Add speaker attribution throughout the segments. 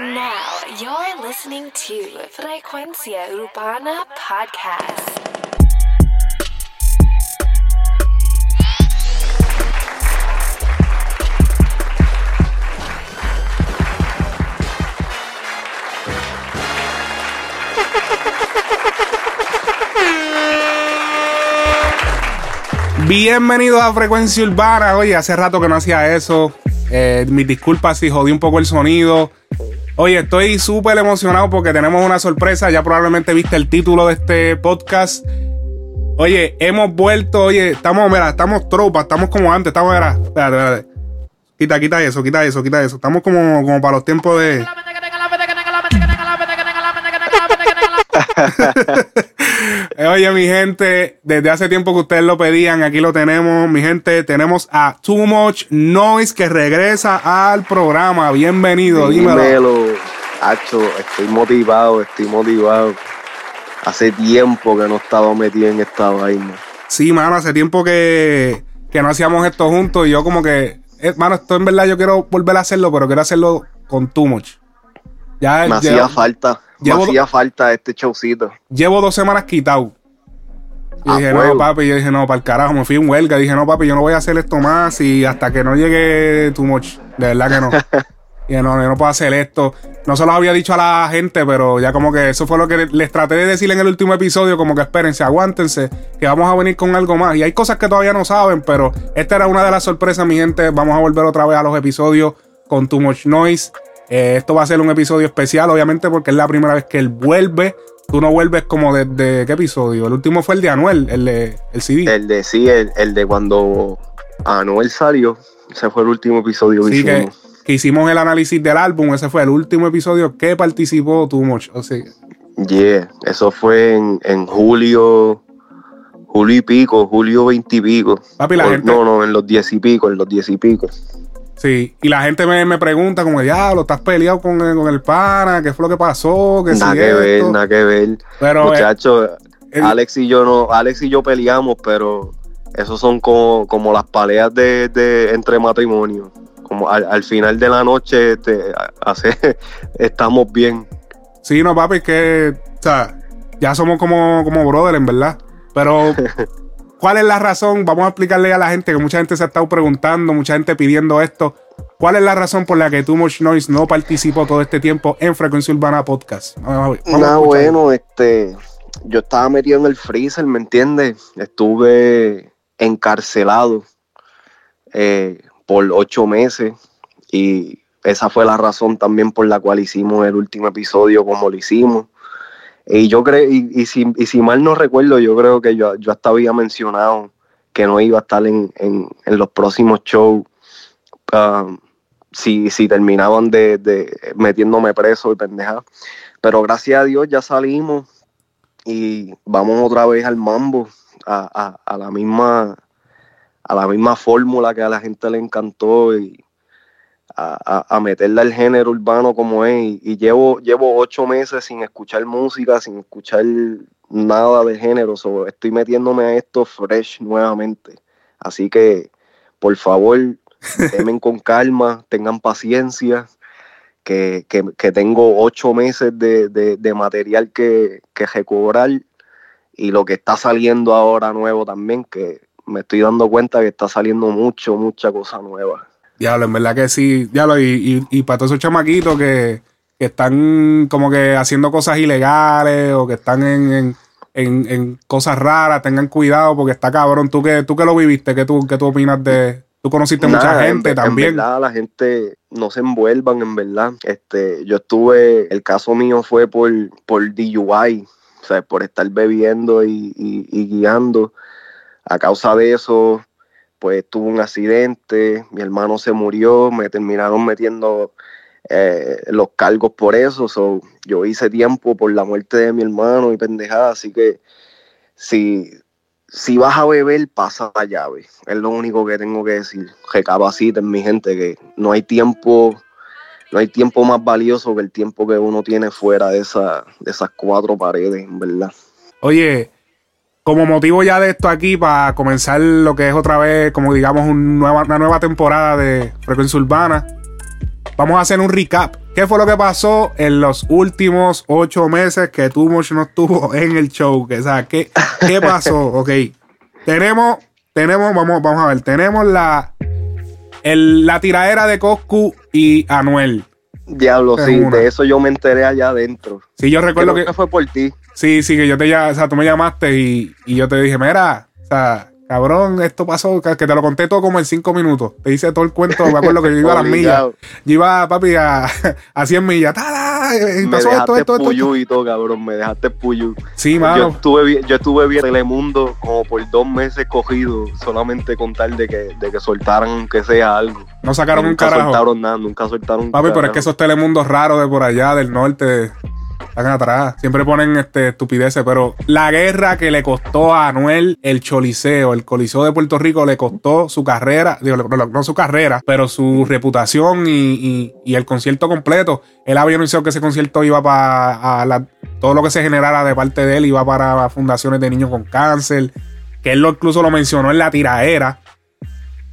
Speaker 1: Now you're listening to Frecuencia Urbana Podcast.
Speaker 2: Bienvenidos a Frecuencia Urbana. Oye, hace rato que no hacía eso. Eh, mis disculpas si jodí un poco el sonido. Oye, estoy súper emocionado porque tenemos una sorpresa. Ya probablemente viste el título de este podcast. Oye, hemos vuelto. Oye, estamos, mira, estamos tropas, estamos como antes. Estamos, mira, espérate, espérate. Quita, quita eso, quita eso, quita eso. Estamos como, como para los tiempos de. Eh, Oye, mi gente, desde hace tiempo que ustedes lo pedían, aquí lo tenemos, mi gente. Tenemos a Too Much Noise que regresa al programa. Bienvenido, dímelo.
Speaker 3: Dímelo, Hacho, estoy motivado, estoy motivado. Hace tiempo que no estaba metido en esta vaina.
Speaker 2: Sí, mano, hace tiempo que, que no hacíamos esto juntos y yo como que, eh, mano, esto en verdad yo quiero volver a hacerlo, pero quiero hacerlo con Too Much. Ya,
Speaker 3: Me
Speaker 2: ya-
Speaker 3: hacía falta,
Speaker 2: llevo-
Speaker 3: hacía falta este showcito.
Speaker 2: llevo dos semanas quitado. Y
Speaker 3: A
Speaker 2: dije, no, papi, yo dije, no, para el carajo, me fui en huelga. Dije, no, papi, yo no voy a hacer esto más y hasta que no llegue too much. De verdad que no. y dije, no, yo no puedo hacer esto. No se lo había dicho a la gente, pero ya como que eso fue lo que les traté de decir en el último episodio, como que espérense, aguántense, que vamos a venir con algo más. Y hay cosas que todavía no saben, pero esta era una de las sorpresas, mi gente. Vamos a volver otra vez a los episodios con Too Much Noise. Eh, esto va a ser un episodio especial, obviamente, porque es la primera vez que él vuelve. Tú no vuelves como desde qué episodio. El último fue el de Anuel, el de el CD.
Speaker 3: El de sí, el, el de cuando Anuel salió. Ese fue el último episodio que
Speaker 2: Sí, que,
Speaker 3: hicimos.
Speaker 2: que hicimos el análisis del álbum. Ese fue el último episodio que participó Too Much. O sea,
Speaker 3: Yeah, eso fue en, en julio, julio y pico, julio veinte y pico.
Speaker 2: Papi, la
Speaker 3: O-
Speaker 2: gente-
Speaker 3: No, no, en los diez y pico, en los diez y pico.
Speaker 2: Sí. Y la gente me, me pregunta, como, diablo, estás peleado con, el- con el pana, ¿qué fue lo que pasó? Que
Speaker 3: Nada que ver,
Speaker 2: esto?"
Speaker 3: nada que ver.
Speaker 2: Pero, eh,
Speaker 3: Muchachos, Alex y yo no, Alex y yo peleamos, pero esos son como, como las peleas de, de entre matrimonios. Como al, al final de la noche este, hace, estamos bien.
Speaker 2: Sí, no, papi, es que, o sea, ya somos como, como brother, en verdad. Pero, ¿cuál es la razón? Vamos a explicarle a la gente que mucha gente se ha estado preguntando, mucha gente pidiendo esto. ¿Cuál es la razón por la que Too Much Noise no participó todo este tiempo en Frecuencia Urbana Podcast? Vamos vamos escuchar.
Speaker 3: bueno, este, yo estaba metido en el freezer, ¿me entiendes? Estuve encarcelado eh, por ocho meses y esa fue la razón también por la cual hicimos el último episodio como lo hicimos. Y yo creo, y, y si, y si mal no recuerdo, yo creo que yo, yo hasta había mencionado que no iba a estar en, en- en los próximos shows um, si, si terminaban de, de metiéndome preso y pendejada. Pero gracias a Dios ya salimos y vamos otra vez al mambo, a, a- a la misma a la misma fórmula que a la gente le encantó a, a- a meterle al género urbano como es. Y, y llevo, llevo ocho meses sin escuchar música, sin escuchar nada de género. so, estoy metiéndome a esto fresh nuevamente. Así que, por favor, temen con calma, tengan paciencia que, que- que tengo ocho meses de, de- de material que, que recobrar y lo que está saliendo ahora nuevo también, que me estoy dando cuenta que está saliendo mucho, mucha cosa nueva.
Speaker 2: Diablo, en verdad que sí. Diablo, y, y, y para todos esos chamaquitos que, que están como que haciendo cosas ilegales o que están en, en, en- en cosas raras, tengan cuidado porque está cabrón. Tú que, tú que lo viviste, ¿qué tú, qué tú opinas de...? Tú conociste mucha
Speaker 3: Nada,
Speaker 2: gente también.
Speaker 3: En verdad, la gente no se envuelvan, en verdad. Este, yo estuve, el caso mío fue por, por DUI, o sea, por estar bebiendo y, y- y guiando. A causa de eso, pues tuve un accidente, mi hermano se murió, me terminaron metiendo eh, los cargos por eso. so, yo hice tiempo por la muerte de mi hermano y pendejada, así que si, si vas a beber, pasa la llave. Es lo único que tengo que decir. Recapaciten, mi gente, que no hay tiempo, no hay tiempo más valioso que el tiempo que uno tiene fuera de, esa, de esas cuatro paredes, en verdad.
Speaker 2: Oye, como motivo ya de esto aquí, para comenzar lo que es otra vez, como digamos, un nueva, una nueva temporada de Frecuencia Urbana, vamos a hacer un recap. ¿Qué fue lo que pasó en los últimos ocho meses que Much no estuvo en el show? O sea, ¿qué, qué pasó? ok. Tenemos, tenemos, vamos, vamos a ver, tenemos la, el, la tiradera de Coscu y Anuel.
Speaker 3: Diablo, sí, de eso yo me enteré allá adentro.
Speaker 2: Sí, yo recuerdo que,
Speaker 3: fue por ti.
Speaker 2: Sí, sí, que yo te ya, o sea, tú me llamaste y, y yo te dije, mira, o sea, Cabrón, esto pasó, que te lo conté todo como en cinco minutos. Te hice todo el cuento, me acuerdo que yo iba a las millas. Yo iba, papi, a, a 100 millas. ¡Tada!
Speaker 3: Y pasó esto, esto, esto, y todo, cabrón. Me dejaste puyú.
Speaker 2: Sí, mano.
Speaker 3: Yo estuve, yo estuve bien Telemundo como por dos meses cogido, solamente con tal de que, de que soltaran que sea algo.
Speaker 2: No sacaron
Speaker 3: un
Speaker 2: carajo.
Speaker 3: Nunca soltaron nada, nunca soltaron un
Speaker 2: Papi, pero es que esos Telemundos raros de por allá, del norte atrás. Siempre ponen este, estupideces, pero la guerra que le costó a Anuel el Choliseo, el Coliseo de Puerto Rico, le costó su carrera, no su carrera, pero su reputación y, el concierto completo. Él había anunciado que ese concierto iba para todo lo que se generara de parte de él, iba para fundaciones de niños con cáncer, que él lo, incluso lo mencionó en la tiraera,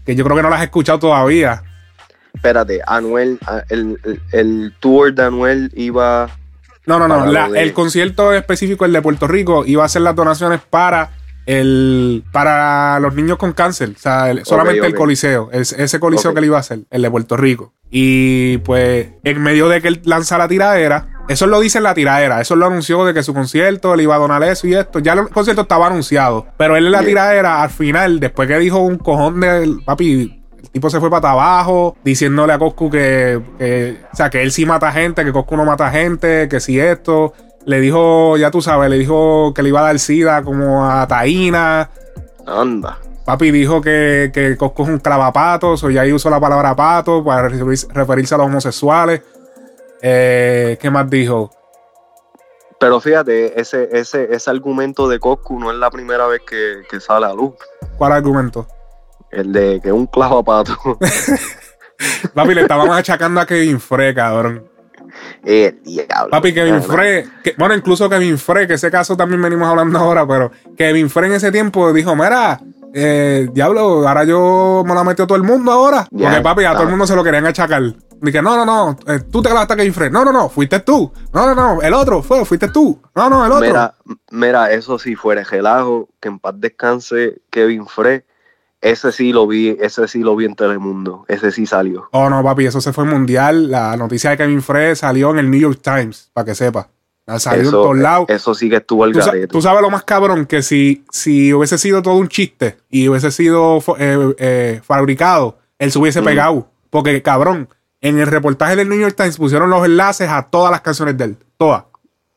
Speaker 2: que yo creo que no las has escuchado todavía.
Speaker 3: Espérate, Anuel, el, el tour de Anuel iba
Speaker 2: no, no, no. El concierto específico, el de Puerto Rico, iba a ser las donaciones para el para los niños con cáncer. O sea, solamente el coliseo. ese coliseo que le iba a hacer, el de Puerto Rico. Y pues, en medio de que él lanza la tiradera, eso lo dice en la tiradera. Eso lo anunció de que su concierto le iba a donar eso y esto. Ya el concierto estaba anunciado. Pero él en la tiradera, al final, después que dijo un cojón de papi, tipo se fue para abajo diciéndole a Coscu que, o sea, que él sí mata gente, que Coscu no mata gente, que si esto. Le dijo, ya tú sabes, le dijo que le iba a dar sida como a Taína.
Speaker 3: Anda.
Speaker 2: Papi dijo que, que Coscu es un clavapatos, o ya ahí usó la palabra pato para referirse a los homosexuales. Eh, ¿Qué más dijo?
Speaker 3: Pero fíjate, ese, ese, ese argumento de Coscu no es la primera vez que, que sale a luz.
Speaker 2: ¿Cuál argumento?
Speaker 3: El de que un clavo pato.
Speaker 2: Papi, le estábamos achacando a Kevin Frey, cabrón.
Speaker 3: El diablo.
Speaker 2: Papi, Kevin Frey, bueno, incluso Kevin Frey, que ese caso también venimos hablando ahora, pero Kevin Frey en ese tiempo dijo, mira, eh, diablo, ahora yo me la metió todo el mundo ahora. porque papi, a todo el mundo se lo querían achacar. Dije, no, no, no, eh, tú te clavaste a Kevin Frey. No, no, no, fuiste tú. No, no, no, el otro fue, fuiste tú. No, no, el otro.
Speaker 3: Mira, mira, eso sí fuera relajo, que en paz descanse Kevin Frey ese sí lo vi, ese sí lo vi en Telemundo. Ese sí salió.
Speaker 2: Oh, no, papi, eso se fue mundial. La noticia de Kevin Frey salió en el New York Times, para que sepa. Salió en todos lados.
Speaker 3: Eso sí que estuvo al
Speaker 2: ¿Tú, tú sabes lo más cabrón, que si, si hubiese sido todo un chiste y hubiese sido eh, eh, fabricado, él se hubiese pegado. Porque, cabrón, en el reportaje del New York Times pusieron los enlaces a todas las canciones de él. Todas.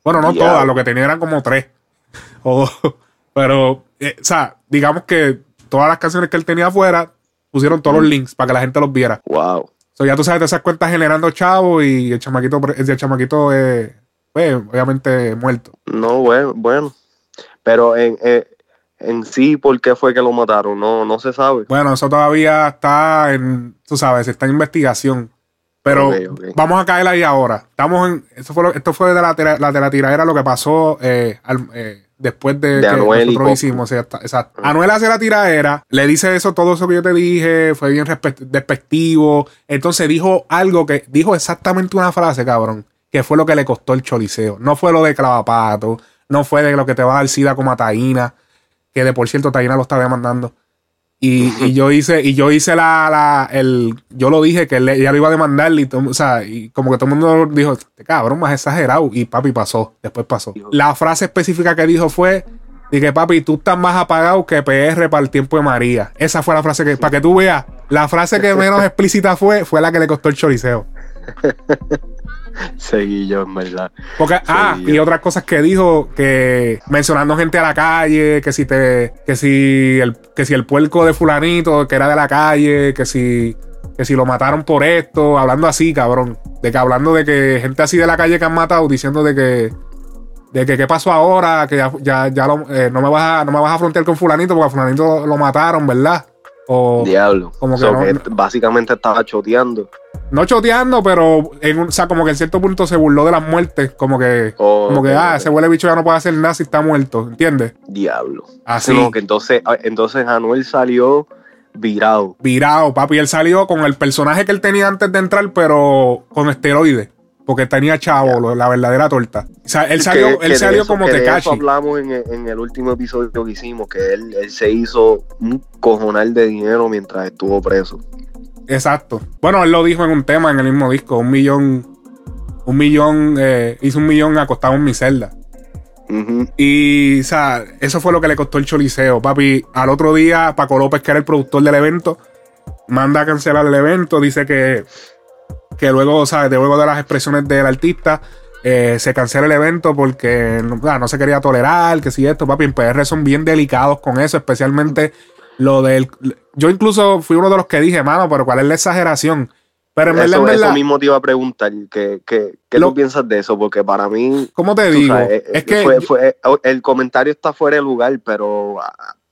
Speaker 2: Bueno, no todas, lo que tenía eran como tres. pero, eh, o sea, digamos que todas las canciones que él tenía afuera, pusieron todos los links para que la gente los viera.
Speaker 3: Wow.
Speaker 2: So, ya tú sabes, te esas cuentas generando chavo y el chamaquito, el chamaquito eh, pues, obviamente muerto.
Speaker 3: No, bueno, bueno. Pero en, eh, en sí, ¿por qué fue que lo mataron? No, no se sabe.
Speaker 2: Bueno, eso todavía está en, tú sabes, está en investigación. Pero vamos a caer ahí ahora. Estamos en, esto fue, esto fue de la, la, de la tiradera lo que pasó eh, al, eh, después de, que
Speaker 3: Anuel
Speaker 2: nosotros hicimos. exacto. Anuel hace la tiradera, le dice eso, todo eso que yo te dije, fue bien despectivo. Entonces dijo algo que, dijo exactamente una frase, cabrón, que fue lo que le costó el choliseo. No fue lo de clavapato, no fue de lo que te va a dar sida como a Taína, que de por cierto Taína lo está demandando. Y, yo hice, y yo hice la, la el, yo lo dije que él, ella lo iba a demandar y, o sea, y como que todo el mundo dijo, este cabrón, más exagerado. Y papi pasó, después pasó. La frase específica que dijo fue, dije, papi, tú estás más apagado que PR para el tiempo de María. Esa fue la frase que, para que tú veas, la frase que menos explícita fue, fue la que le costó el choriceo.
Speaker 3: Seguí yo, en verdad.
Speaker 2: Porque, ah, y otras cosas que dijo, que mencionando gente a la calle, que si te, que si el, que si el puerco de fulanito, que era de la calle, que si, que si lo mataron por esto, hablando así, cabrón. De que hablando de que gente así de la calle que han matado, diciendo de que, de que qué pasó ahora, que ya, ya, ya eh, no me vas a, no me vas a frontear con fulanito porque a fulanito lo mataron, ¿verdad?
Speaker 3: O, Diablo. Como que, básicamente estaba choteando.
Speaker 2: No choteando, pero en o sea, como que en cierto punto se burló de las muertes. Como que, como que, ah, ese huele bicho ya no puede hacer nada si está muerto, ¿entiendes?
Speaker 3: Diablo. Así. que entonces, ah, entonces Anuel salió virado.
Speaker 2: Virado, papi. Él salió con el personaje que él tenía antes de entrar, pero con esteroides. Porque tenía chavo, la verdadera torta. O sea, él salió, él salió como
Speaker 3: te
Speaker 2: Tekashi.
Speaker 3: hablamos en, en, el último episodio que hicimos, que él, él se hizo un cojonal de dinero mientras estuvo preso.
Speaker 2: Exacto. Bueno, él lo dijo en un tema en el mismo disco. Un millón. Un millón. Eh, hizo un millón acostado en mi celda. Y, o sea, eso fue lo que le costó el choliseo. Papi, al otro día, Paco López, que era el productor del evento, manda a cancelar el evento. Dice que, que luego, de luego de las expresiones del artista, eh, se cancela el evento porque no, no, se quería tolerar, que si esto, papi, en PR son bien delicados con eso, especialmente lo del... Yo incluso fui uno de los que dije, mano, pero ¿cuál es la exageración? Pero en
Speaker 3: eso,
Speaker 2: verdad,
Speaker 3: eso mismo te iba a preguntar, ¿qué, qué, qué lo, tú piensas de eso? Porque para mí...
Speaker 2: ¿Cómo te digo? Sabes,
Speaker 3: es que... Fue, fue, el comentario está fuera de lugar, pero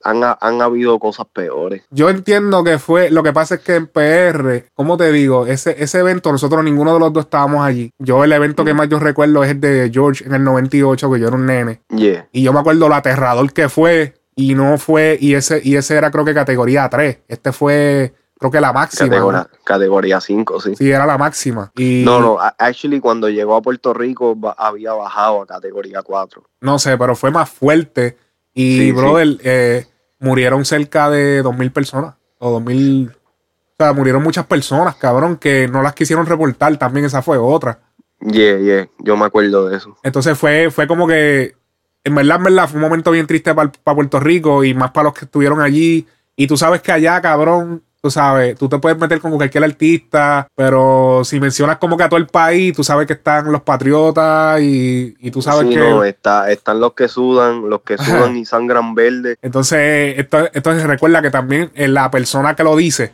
Speaker 3: han, han, habido cosas peores.
Speaker 2: Yo entiendo que fue, lo que pasa es que en PR, ¿cómo te digo? Ese, ese evento, nosotros ninguno de los dos estábamos allí. Yo el evento mm. que más yo recuerdo es el de George en el 98, que yo era un nene.
Speaker 3: Yeah.
Speaker 2: Y yo me acuerdo lo aterrador que fue, y no fue, y ese, y ese era creo que categoría 3. Este fue creo que la máxima.
Speaker 3: Categoría, ¿no? categoría 5, sí.
Speaker 2: Sí, era la máxima. Y...
Speaker 3: No, no, actually cuando llegó a Puerto Rico había bajado a categoría 4.
Speaker 2: No sé, pero fue más fuerte. Y, sí, brother, sí. Eh, murieron cerca de 2.000 personas. O 2.000... O sea, murieron muchas personas, cabrón, que no las quisieron reportar. También esa fue otra.
Speaker 3: Yeah, yeah, yo me acuerdo de eso.
Speaker 2: Entonces fue, fue como que, en verdad, en verdad, fue un momento bien triste para pa Puerto Rico y más para los que estuvieron allí. Y tú sabes que allá, cabrón, tú sabes, tú te puedes meter con cualquier artista, pero si mencionas como que a todo el país, tú sabes que están los patriotas y, y tú sabes
Speaker 3: sí,
Speaker 2: que...
Speaker 3: No, está, están los que sudan, los que sudan y sangran verde.
Speaker 2: Entonces, esto, se recuerda que también es la persona que lo dice,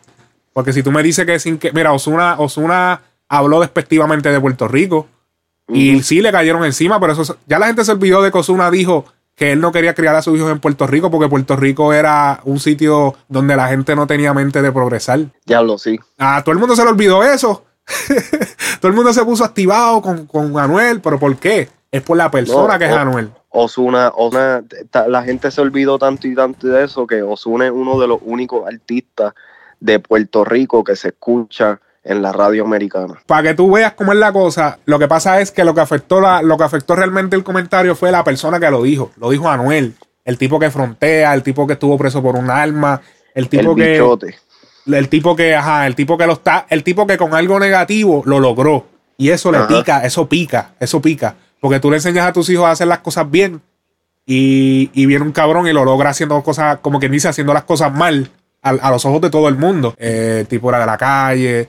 Speaker 2: porque si tú me dices que sin que... Mira, Osuna, Osuna habló despectivamente de Puerto Rico y uh -huh. sí le cayeron encima, pero eso ya la gente se olvidó de que Osuna dijo que él no quería criar a sus hijos en Puerto Rico porque Puerto Rico era un sitio donde la gente no tenía mente de progresar.
Speaker 3: Ya lo sí.
Speaker 2: A todo el mundo se le olvidó eso. todo el mundo se puso activado con, con Anuel, pero ¿por qué? Es por la persona no, que es
Speaker 3: o,
Speaker 2: Anuel.
Speaker 3: Osuna, Osuna, la gente se olvidó tanto y tanto de eso que Osuna es uno de los únicos artistas de Puerto Rico que se escucha en la radio americana.
Speaker 2: Para que tú veas cómo es la cosa, lo que pasa es que lo que afectó la, lo que afectó realmente el comentario fue la persona que lo dijo. Lo dijo Anuel, el tipo que frontea, el tipo que estuvo preso por un arma, el tipo
Speaker 3: el
Speaker 2: que.
Speaker 3: Bichote.
Speaker 2: El tipo que, ajá, el tipo que lo está, el tipo que con algo negativo lo logró. Y eso le pica, eso pica, eso pica. Porque tú le enseñas a tus hijos a hacer las cosas bien. Y, y viene un cabrón y lo logra haciendo cosas, como quien dice, haciendo las cosas mal a, a los ojos de todo el mundo. Eh, el tipo era de la calle.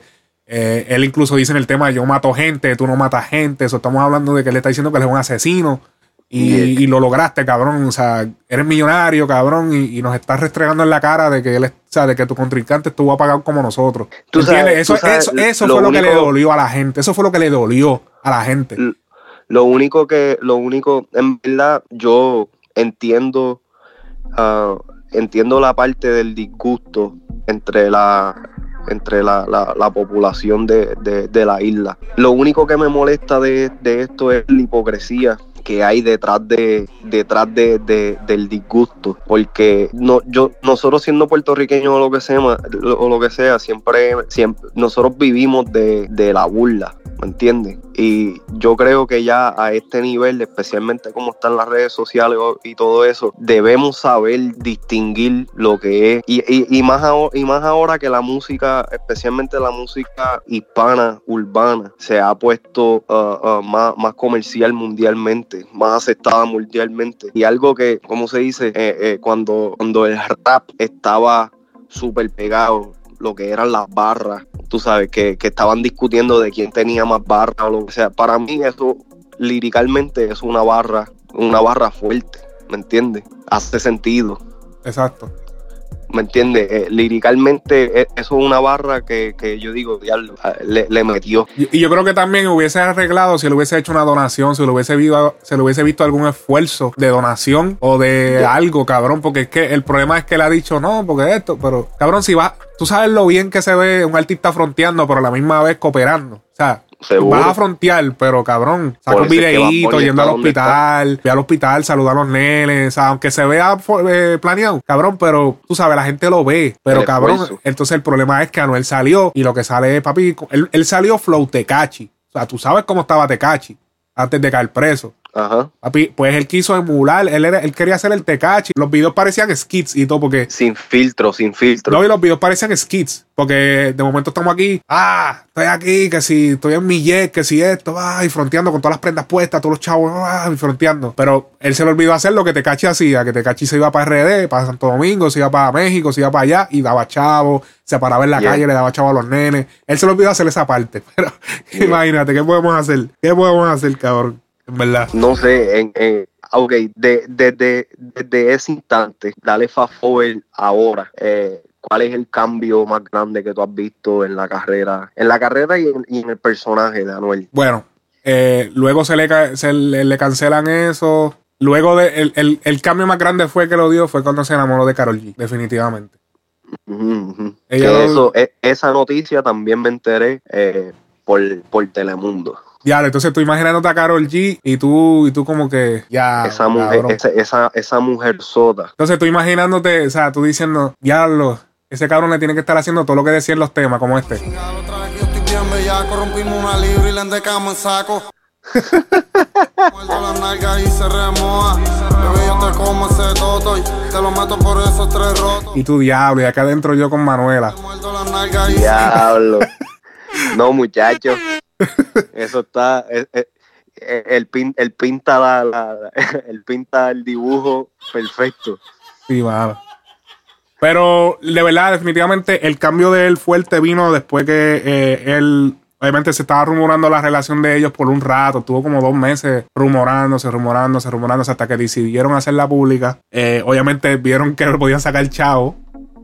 Speaker 2: Eh, él incluso dice en el tema, yo mato gente, tú no matas gente. Eso estamos hablando de que él está diciendo que él es un asesino. Y, y, lo lograste, cabrón. O sea, eres millonario, cabrón, y, y, nos estás restregando en la cara de que él, o sea, de que tu contrincante estuvo apagado como nosotros. ¿Tú sabes, eso, tú sabes, eso, eso lo fue único, lo que le dolió a la gente. Eso fue lo que le dolió a la gente.
Speaker 3: Lo único que, lo único, en verdad, yo entiendo, uh, entiendo la parte del disgusto entre la entre la, la, la población de, de, la isla. Lo único que me molesta de, de esto es la hipocresía que hay detrás de detrás de, de, del disgusto porque no yo nosotros siendo puertorriqueños o lo que sea o lo que sea siempre siempre nosotros vivimos de, de la burla ¿me entiendes? Y yo creo que ya a este nivel, especialmente como están las redes sociales y todo eso, debemos saber distinguir lo que es. Y, y, y más, ahora, y más ahora que la música, especialmente la música hispana, urbana, se ha puesto uh, uh, más, más comercial mundialmente, más aceptada mundialmente. Y algo que, como se dice, eh, eh, cuando, cuando el rap estaba súper pegado, lo que eran las barras, tú sabes, que, que, estaban discutiendo de quién tenía más barra o lo que sea. Para mí eso líricamente es una barra, una barra fuerte, ¿me entiendes? Hace sentido.
Speaker 2: Exacto.
Speaker 3: ¿Me entiendes? Eh, líricamente eh, eso es una barra que, que yo digo, diablo, le, le, metió.
Speaker 2: Y, yo creo que también hubiese arreglado si le hubiese hecho una donación, si le hubiese visto, se le hubiese visto algún esfuerzo de donación o de yeah. algo, cabrón, porque es que el problema es que le ha dicho no, porque esto, pero cabrón, si va, tú sabes lo bien que se ve un artista fronteando, pero a la misma vez cooperando. O sea,
Speaker 3: seguro.
Speaker 2: Vas a frontear, pero cabrón, saca un videíto
Speaker 3: Bunny
Speaker 2: yendo al hospital, ve al hospital, saluda a los nenes, o sea, aunque se vea eh, planeado, cabrón, pero tú sabes, la gente lo ve, pero
Speaker 3: El
Speaker 2: cabrón,
Speaker 3: esfuerzo.
Speaker 2: entonces el problema es que Anuel salió y lo que sale es, papi, él, él salió flow Tecachi, o sea, tú sabes cómo estaba Tecachi antes de caer preso.
Speaker 3: Ajá.
Speaker 2: Papi, pues él quiso emular, él, era, él quería hacer el Tecachi. Los videos parecían skits y todo, porque
Speaker 3: Sin filtro, sin filtro.
Speaker 2: no, y los videos parecen skits, porque de momento estamos aquí, ah, estoy aquí, que si estoy en mi jet, que si esto, ah, y fronteando con todas las prendas puestas, todos los chavos, ah, y fronteando. Pero él se le olvidó hacer lo que Tecachi hacía, que Tecachi se iba para RD, para Santo Domingo, se iba para México, se iba para allá, y daba chavo, se paraba en la
Speaker 3: Yeah.
Speaker 2: calle, le daba chavo a los nenes. Él se le olvidó hacer esa parte, pero
Speaker 3: Yeah.
Speaker 2: imagínate, ¿qué podemos hacer? ¿Qué podemos hacer, cabrón? Verdad.
Speaker 3: No sé, en, en- ok, de- desde ese instante, dale fast forward ahora. eh, ¿Cuál es el cambio más grande que tú has visto en la carrera? En la carrera y en, y en el personaje de Anuel.
Speaker 2: Bueno, eh, luego se le, se le, le cancelan eso. Luego de, el, el- el cambio más grande fue que lo dio fue cuando se enamoró de Carol G, definitivamente. Ella lo-
Speaker 3: e- esa noticia también me enteré eh, por, por Telemundo.
Speaker 2: Ya, entonces tú imaginándote a Carol G y tú, y tú como que, ya,
Speaker 3: esa, mujer, esa, esa, esa mujer sota.
Speaker 2: Entonces tú imaginándote, o sea, tú diciendo, diablo, ese cabrón le tiene que estar haciendo todo lo que decían los temas, como este.
Speaker 4: Y le endecamos en saco. Muerto las nalgas y se remoja. Bebé, yo te como ese toto y te lo meto por esos tres rotos.
Speaker 2: Y tú, diablo, y acá adentro yo con Manuela.
Speaker 3: Diablo. No, muchachos. Eso está. eh, eh, eh, El, el pinta la, el pinta el dibujo perfecto.
Speaker 2: Sí, mano. Pero de verdad, definitivamente el cambio de él fuerte vino después que eh, él, obviamente se estaba rumorando la relación de ellos por un rato, tuvo como dos meses rumorándose, rumorándose, rumorándose hasta que decidieron hacerla pública. Obviamente vieron que podían sacar chavo,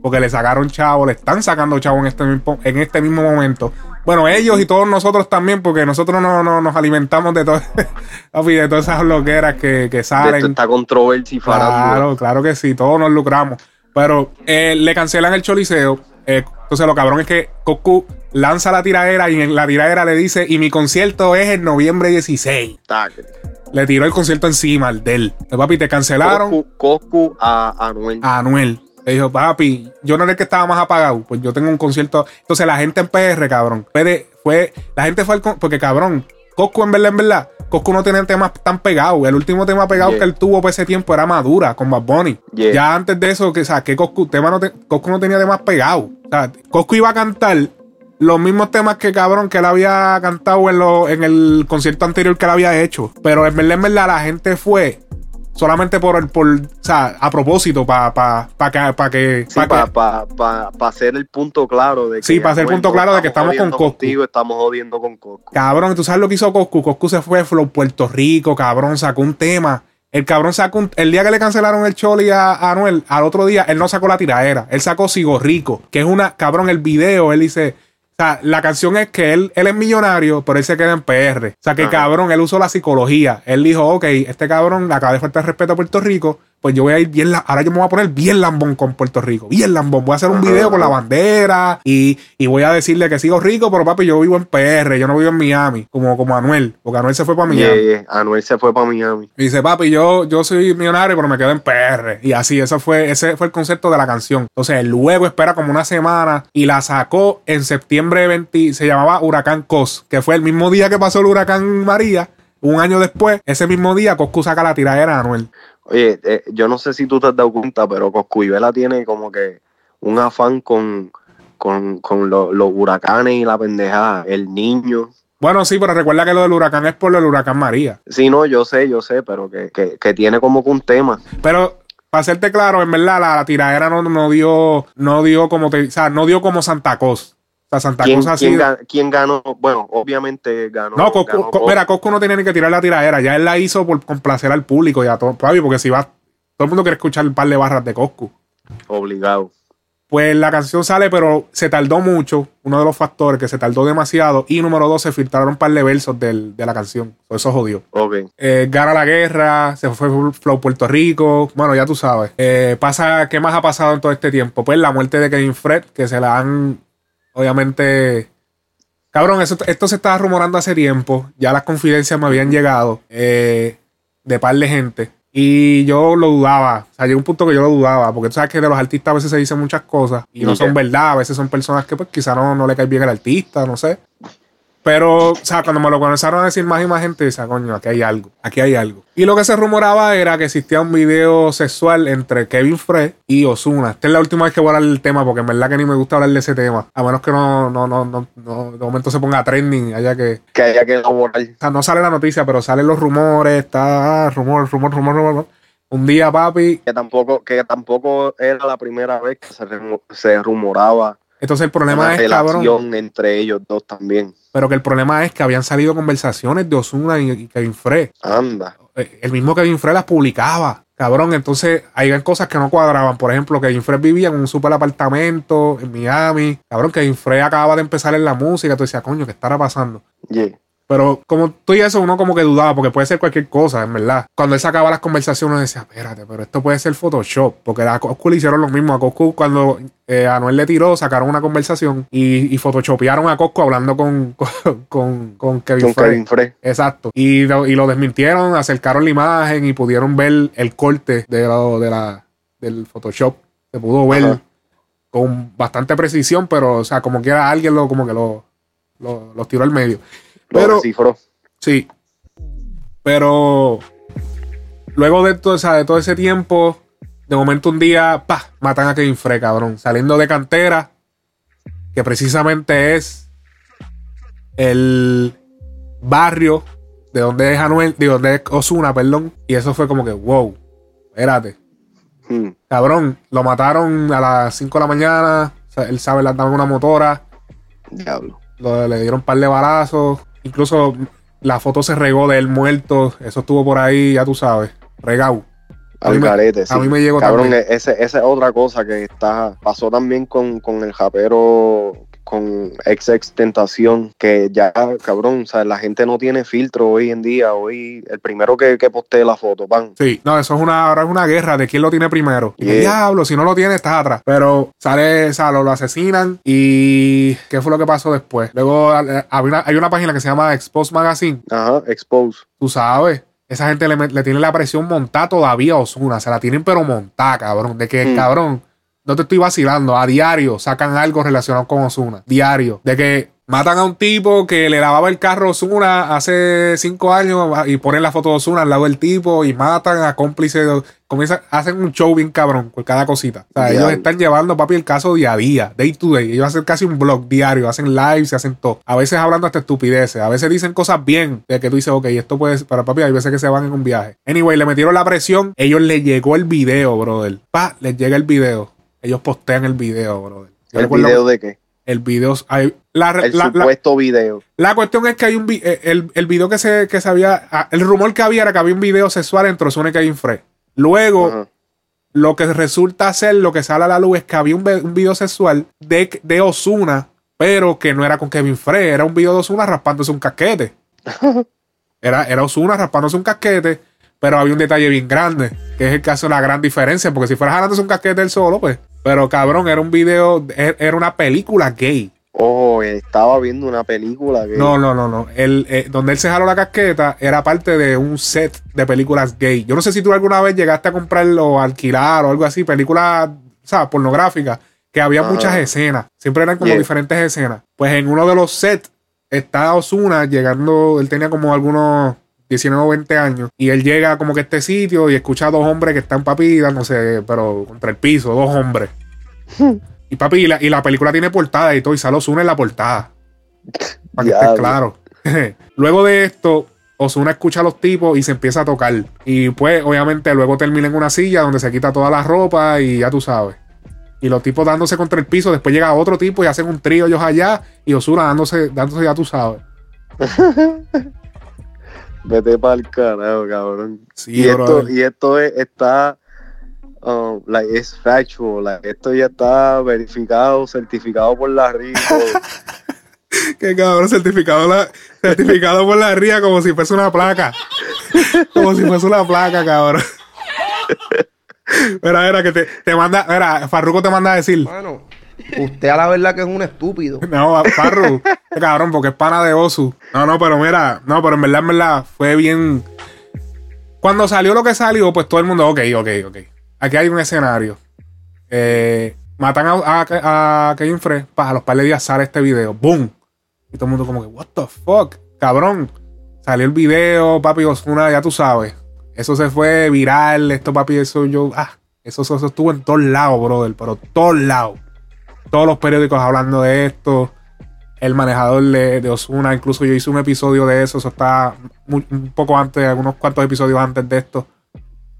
Speaker 2: porque le sacaron chavo, le están sacando chavo en este mismo, en este mismo momento. Bueno, ellos y todos nosotros también, porque nosotros no, no- nos alimentamos de, todo, de todas esas bloqueras que, que
Speaker 3: De
Speaker 2: salen.
Speaker 3: esto esta controversia y.
Speaker 2: Claro, claro que sí, todos nos lucramos. Pero eh, le cancelan el choliseo. eh, entonces lo cabrón es que Coscu lanza la tiradera y en la tiradera le dice, y mi concierto es el noviembre 16.
Speaker 3: Tac.
Speaker 2: Le tiró el concierto encima al de. Entonces, papi, te cancelaron
Speaker 3: Coscu, Coscu a Anuel.
Speaker 2: a Anuel. Le dijo, papi, yo no era el que estaba más apagado. Pues yo tengo un concierto. Entonces la gente en PR, cabrón. Fue, fue la gente fue al. con- Porque, cabrón, Coscu en verdad, en verdad. Coscu no tenía temas tan pegados. El último tema pegado
Speaker 3: Yeah.
Speaker 2: que él tuvo por ese tiempo era Madura con Bad Bunny.
Speaker 3: Yeah.
Speaker 2: Ya antes de eso, que, o sea, que Coscu, tema no te- Coscu no tenía temas pegados. O sea, Coscu iba a cantar los mismos temas que cabrón que él había cantado en, lo- en el concierto anterior que él había hecho. Pero en verdad, en verdad, la gente fue solamente por el, por, o sea, a propósito, para pa, pa que, pa que,
Speaker 3: Sí, para
Speaker 2: que-
Speaker 3: pa, pa, pa hacer el punto claro de que.
Speaker 2: Sí, pa hacer el punto claro de que estamos con Coscu.
Speaker 3: contigo, estamos jodiendo con Coscu.
Speaker 2: Cabrón, tú sabes lo que hizo Coscu. Coscu se fue a Puerto Rico, cabrón, sacó un tema. El cabrón sacó un, el día que le cancelaron el Choli a, a Anuel, al otro día él no sacó la tiradera, él sacó Sigo Rico, que es una, cabrón, el video, él dice, o sea, la canción es que él, él es millonario, pero él se queda en PR. O sea, que
Speaker 3: Ajá.
Speaker 2: cabrón, él usó la psicología. Él dijo, ok, este cabrón le acaba de faltar respeto a Puerto Rico, pues yo voy a ir bien, ahora yo me voy a poner bien lambón con Puerto Rico, bien lambón. Voy a hacer un video con la bandera y, y voy a decirle que sigo rico, pero papi, yo vivo en PR, yo no vivo en Miami, como, como Anuel, porque Anuel se fue para Miami.
Speaker 3: Yeah, yeah. Anuel se fue para Miami.
Speaker 2: Y dice, papi, yo, yo soy millonario, pero me quedo en PR. Y así, eso fue, ese fue el concepto de la canción. Entonces, luego espera como una semana y la sacó en septiembre 20, se llamaba Huracán Cos, que fue el mismo día que pasó el huracán María. Un año después, ese mismo día, Coscu saca la tiradera a Anuel.
Speaker 3: Oye, eh, yo no sé si tú te has dado cuenta, pero Coscuyuela tiene como que un afán con, con, con lo- los huracanes y la pendejada. El niño.
Speaker 2: Bueno, sí, pero recuerda que lo del huracán es por lo del huracán María.
Speaker 3: Sí, no, yo sé, yo sé, pero que, que, que tiene como que un tema.
Speaker 2: Pero para hacerte claro, en verdad la, la tiradera no, no dio, no dio como te, o sea, no dio como Santa Cos. Sea, Santa
Speaker 3: ¿Quién,
Speaker 2: Cosa así.
Speaker 3: quién ga- quién ganó? Bueno, obviamente ganó.
Speaker 2: No, Coscu,
Speaker 3: ganó
Speaker 2: mira, Coscu no tenía ni que tirar la tiradera, ya él la hizo por complacer al público y a todo, porque si va, todo el mundo quiere escuchar un par de barras de Coscu.
Speaker 3: Obligado.
Speaker 2: Pues la canción sale, pero se tardó mucho, uno de los factores que se tardó demasiado, y número dos, se filtraron un par de versos del- de la canción, eso jodió.
Speaker 3: Ok.
Speaker 2: Eh, gana la guerra, se fue Flow Puerto Rico. Bueno, ya tú sabes. Eh, pasa, ¿qué más ha pasado en todo este tiempo? Pues la muerte de Kevin Fred, que se la han, obviamente, Cabrón, eso- esto se estaba rumorando hace tiempo. Ya las confidencias me habían llegado eh, de par de gente. Y yo lo dudaba. O sea, llegó un punto que yo lo dudaba. Porque tú sabes que de los artistas a veces se dicen muchas cosas y no son verdad. A veces son personas que pues quizá no, no le cae bien al artista, no sé. Pero, o sea, cuando me lo comenzaron a decir más y más gente, decía, coño, aquí hay algo, aquí hay algo. Y lo que se rumoraba era que existía un video sexual entre Kevin Frey y Osuna. Esta es la última vez que voy a hablar del tema, porque en verdad que ni me gusta hablar de ese tema. A menos que no, no, no, no, no de momento se ponga trending, allá que.
Speaker 3: Que haya que elaborar.
Speaker 2: O sea, no sale la noticia, pero salen los rumores, está ah, rumor, rumor, rumor, rumor. Un día, papi,
Speaker 3: Que tampoco, que tampoco era la primera vez que se, se rumoraba
Speaker 2: entonces el problema
Speaker 3: una
Speaker 2: es, cabrón,
Speaker 3: relación entre ellos dos también.
Speaker 2: pero que el problema es que habían salido conversaciones de Osuna y, Kevin Frey.
Speaker 3: Anda.
Speaker 2: eh, el mismo Kevin Frey las publicaba. Cabrón, entonces hay cosas que no cuadraban. Por ejemplo, Kevin Frey vivía en un super apartamento en Miami. Cabrón, Kevin Frey acababa de empezar en la música. Tú decías, coño, ¿qué estará pasando?
Speaker 3: Yeah.
Speaker 2: Pero como tú y eso, uno como que dudaba, porque puede ser cualquier cosa, en verdad. Cuando él sacaba las conversaciones, decía, espérate, pero esto puede ser Photoshop. Porque a Coscu le hicieron lo mismo. A Coscu, cuando eh, Anuel le tiró, sacaron una conversación y, y photoshopearon a Coscu hablando con, con, con, con Kevin Frey.
Speaker 3: Kevin Frey.
Speaker 2: Exacto. Y lo, y lo desmintieron, acercaron la imagen y pudieron ver el corte de lo- de la, del Photoshop. Se pudo ver
Speaker 3: Ajá.
Speaker 2: con bastante precisión, pero, o sea, como quiera alguien lo, como que lo, lo, lo tiró al medio. Pero, sí. Pero luego de todo, o sea, de todo ese tiempo, de momento un día, pa, matan a Kevin Frey, cabrón. Saliendo de cantera, que precisamente es el barrio de donde es Anuel, de donde es Osuna, perdón. Y eso fue como que, wow, espérate.
Speaker 3: Hmm.
Speaker 2: Cabrón, lo mataron a las 5 de la mañana. él sabe, le andaban una motora.
Speaker 3: Diablo.
Speaker 2: lo- le dieron un par de balazos. Incluso la foto se regó de él muerto. Eso estuvo por ahí, ya tú sabes. Regao. A mí me-
Speaker 3: garete,
Speaker 2: a mí me llegó
Speaker 3: Cabrón,
Speaker 2: también.
Speaker 3: ese, esa es otra cosa que está pasó también con, con el japero, con ex ex tentación, que ya, cabrón, o sea, la gente no tiene filtro hoy en día. Hoy, el primero que, que postee la foto, pan.
Speaker 2: Sí, no, eso es una, ahora es una guerra de quién lo tiene primero. Y el diablo, si no lo tiene, estás atrás. Pero sale, o sea, lo, lo asesinan. ¿Y qué fue lo que pasó después? Luego eh, había una- hay una página que se llama Expose Magazine.
Speaker 3: Ajá, expose.
Speaker 2: Tú sabes. Esa gente le, le tiene la presión montada todavía a Osuna. Se la tienen pero montada, cabrón. De que,
Speaker 3: Mm.
Speaker 2: cabrón, no te estoy vacilando. A diario sacan algo relacionado con Osuna. Diario. De que matan a un tipo que le lavaba el carro a Osuna hace cinco años y ponen la foto de Osuna al lado del tipo y matan a cómplices. Comienzan, hacen un show bien cabrón por cada cosita. O sea, ellos están llevando, papi, el caso día a día, day to day. Ellos hacen casi un blog diario, hacen lives, se hacen todo. A veces hablando hasta estupideces, a veces dicen cosas bien, de que tú dices, ok, esto puede ser para papi, hay veces que se van en un viaje. Anyway, le metieron la presión, ellos les llegó el video, brother. Pa, les llega el video. Ellos postean el video, brother. Yo
Speaker 3: ¿El video de qué?
Speaker 2: El video, hay- la,
Speaker 3: El
Speaker 2: la- la-
Speaker 3: supuesto video.
Speaker 2: la cuestión es que hay un eh, el, el video que se, que se había, ah, el rumor que había era que había un video sexual entre Ozuna y Kevin Frey. Luego, lo que resulta ser, lo que sale a la luz es que había un video sexual de, de Osuna, pero que no era con Kevin Frey, era un video de Osuna raspándose un casquete. Era, era Osuna raspándose un casquete, pero había un detalle bien grande, que es el caso de la gran diferencia, porque si fuera jalándose un casquete él solo, pues. Pero cabrón, era un video, er- era una película gay.
Speaker 3: Oh, estaba viendo una película que.
Speaker 2: No, no, no, no. El, eh, donde él se jaló la casqueta era parte de un set de películas gay. Yo no sé si tú alguna vez llegaste a comprar o alquilar o algo así, películas, ¿sabes? Pornográficas, que había
Speaker 3: Ajá.
Speaker 2: muchas escenas. Siempre eran como
Speaker 3: Yeah.
Speaker 2: diferentes escenas. Pues en uno de los sets está Osuna llegando, él tenía como algunos 19 o 20 años, y él llega como que a este sitio y escucha a dos hombres que están papi, no sé, pero contra el piso, dos hombres. Y papi, y la, y la película tiene portada y todo, y sale Osuna en la portada. Para que esté claro. luego de esto, Osuna escucha a los tipos y se empieza a tocar. Y pues, obviamente, luego termina en una silla donde se quita toda la ropa y ya tú sabes. Y los tipos dándose contra el piso. Después llega otro tipo y hacen un trío ellos allá. Y Osuna dándose, dándose ya tú sabes.
Speaker 3: Vete para el carajo, cabrón.
Speaker 2: Sí,
Speaker 3: y, esto, y esto es- está. um, like, es factual. like, esto ya está verificado, certificado por la RICO.
Speaker 2: Qué cabrón, certificado, la, certificado por la RIA como si fuese una placa. Como si fuese una placa, cabrón. Mira, mira, que te, te manda, mira, Farruko te manda a decir.
Speaker 5: Mano, Usted a la verdad que es un estúpido.
Speaker 2: No, Farru, este cabrón, porque es pana de Osu. No, no, pero mira, no, pero en verdad, en verdad, fue bien. Cuando salió lo que salió, pues todo el mundo, ok, ok, ok. Aquí hay un escenario. Eh, matan a, a, a Kevin Frey, para a los par de días sale este video. ¡Boom! Y todo el mundo como que, what the fuck, cabrón. Salió el video, papi Osuna, ya tú sabes. Eso se fue viral, esto, papi, eso yo, ah, eso, eso, estuvo en todos lados, brother, pero todos lados. Todos los periódicos hablando de esto. El manejador de, Osuna, incluso yo hice un episodio de eso, eso está un poco antes, algunos cuantos episodios antes de esto.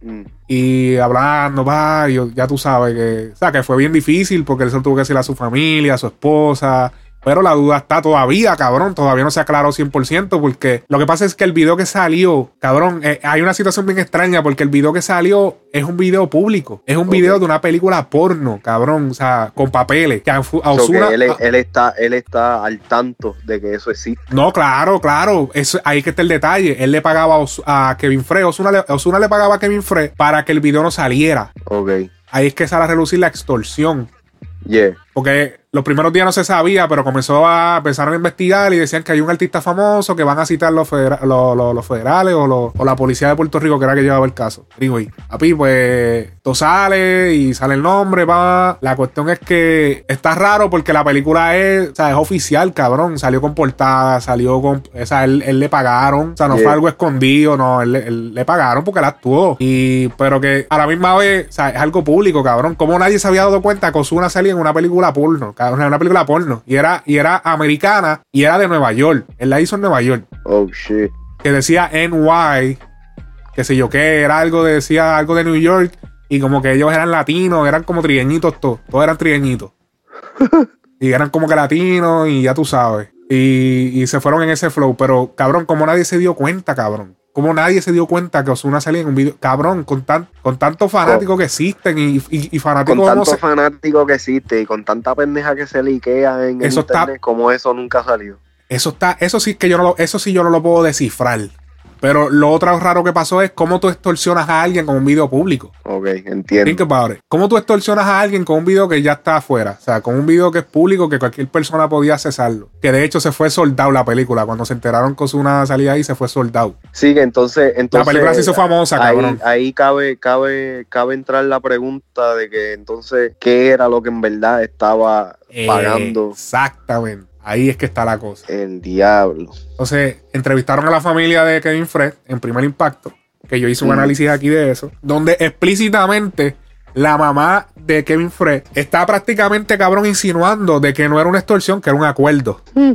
Speaker 2: Mm. Y hablando, va, ya tú sabes que, o sea, que fue bien difícil porque él se tuvo que decir a su familia, a su esposa, pero la duda está todavía, cabrón. Todavía no se aclaró 100% porque lo que pasa es que el video que salió, cabrón, eh, hay una situación bien extraña porque el video que salió es un video público. Es un video de una película porno, cabrón. O sea, con papeles. Que
Speaker 3: él, está, él está al tanto de que eso existe.
Speaker 2: No, claro, claro. Eso, ahí que está el detalle. Él le pagaba a Kevin Frey. Osuna le, Osuna le pagaba a Kevin Frey para que el video no saliera.
Speaker 3: Ok.
Speaker 2: Ahí es que sale a relucir la extorsión.
Speaker 3: Yeah.
Speaker 2: Porque los primeros días no se sabía, pero comenzó a empezar a investigar y decían que hay un artista famoso que van a citar los, los, federales o, la policía de Puerto Rico, que era que llevaba el caso. Digo, y papi, pues todo sale y sale el nombre, va. La cuestión es que está raro porque la película es, o sea, es oficial, cabrón. Salió con portada, salió con. O sea, él, le pagaron. O sea, no fue algo escondido, no. Él, le pagaron porque él actuó. Y, pero que a la misma vez, o sea, es algo público, cabrón. Como nadie se había dado cuenta que Osuna salía en una película porno, una película porno. Y era, y era americana y era de Nueva York. Él la hizo en Nueva York.
Speaker 3: Oh, shit.
Speaker 2: Que decía NY, que sé yo qué, era algo, de, decía algo de New York. Y como que ellos eran latinos, eran como trigueñitos todos. Todos eran trigueñitos. y eran como que latinos y ya tú sabes. Y, y se fueron en ese flow. Pero, cabrón, como nadie se dio cuenta, cabrón como nadie se dio cuenta que Osuna salía en un video. Cabrón, con, tan, con tantos fanáticos que existen y, y, fanáticos.
Speaker 3: Con tantos fanáticos que existen y con tanta pendeja que se liquea en eso internet, como eso nunca salió.
Speaker 2: Eso está, eso sí que yo no lo, eso sí yo no lo puedo descifrar. Pero lo otro raro que pasó es cómo tú extorsionas a alguien con un video público.
Speaker 3: Ok, entiendo.
Speaker 2: ¿Cómo tú extorsionas a alguien con un video que ya está afuera? O sea, con un video que es público, que cualquier persona podía accesarlo. Que de hecho se fue soldado la película. Cuando se enteraron que una salida ahí, se fue soldado.
Speaker 3: Sí, entonces, entonces.
Speaker 2: La película se hizo famosa,
Speaker 3: ahí,
Speaker 2: cabrón.
Speaker 3: Ahí cabe, cabe, cabe entrar la pregunta de que entonces, ¿qué era lo que en verdad estaba pagando?
Speaker 2: Exactamente. Ahí es que está la cosa.
Speaker 3: El diablo.
Speaker 2: Entonces, entrevistaron a la familia de Kevin Fred en primer impacto, que yo hice un análisis aquí de eso, donde explícitamente la mamá de Kevin Fred está prácticamente cabrón insinuando de que no era una extorsión, que era un acuerdo. Mm.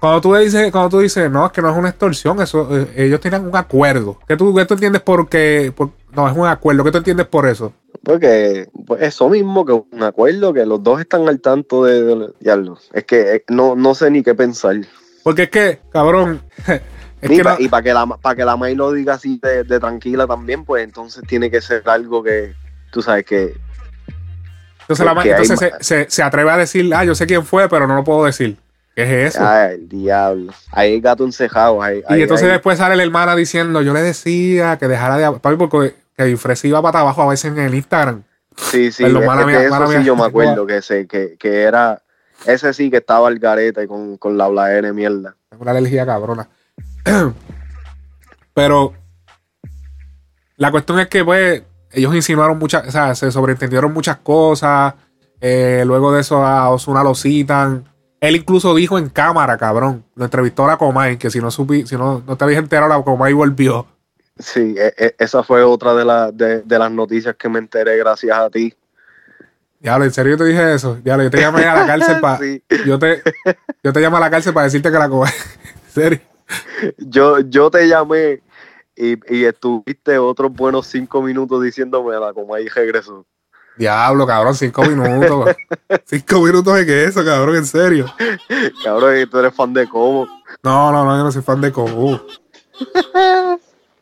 Speaker 2: Cuando tú dices, cuando tú dices, no, es que no es una extorsión, eso, eh, ellos tienen un acuerdo. ¿Qué tú, qué tú entiendes por qué? No, es un acuerdo. ¿Qué tú entiendes por eso?
Speaker 3: Porque pues eso mismo, que un acuerdo, que los dos están al tanto de, diablo. Es que eh, no, no sé ni qué pensar.
Speaker 2: Porque es que, cabrón.
Speaker 3: y para que la para que la May lo diga así de, tranquila también, pues entonces tiene que ser algo que, tú sabes que.
Speaker 2: Entonces, la entonces se, se, atreve a decir, ah, yo sé quién fue, pero no lo puedo decir. ¿Qué es eso?
Speaker 3: Ay, el diablo. Ahí hay gato encejado. y
Speaker 2: entonces después sale la hermana diciendo, yo le decía que dejara de... Papi, porque que Infresi iba para abajo a veces en el Instagram.
Speaker 3: Sí, sí, pues eso sí yo me acuerdo que, sé, que, que, era... Ese sí que estaba al gareta con, con la bladera mierda.
Speaker 2: Tengo una alergia cabrona. Pero la cuestión es que, pues, ellos insinuaron muchas, o sea, se sobreentendieron muchas cosas. Eh, luego de eso a Osuna lo citan. Él incluso dijo en cámara, cabrón. Lo entrevistó a la Comay, que si no supi, si no, no te habías enterado, la Comay volvió.
Speaker 3: Sí, e, e, esa fue otra de, de, las noticias que me enteré gracias a ti.
Speaker 2: Diablo, ¿en serio te dije eso? Diablo, yo te llamé a la cárcel para. yo, te, yo te llamé a la cárcel para decirte que la Comay. ¿En serio?
Speaker 3: Yo, yo te llamé y, y estuviste otros buenos cinco minutos diciéndome la Comay regresó.
Speaker 2: Diablo, cabrón, cinco minutos. cinco minutos de qué eso, cabrón, en serio.
Speaker 3: Cabrón, tú eres fan de Cobo.
Speaker 2: No, no, no, yo no soy fan de Cobo.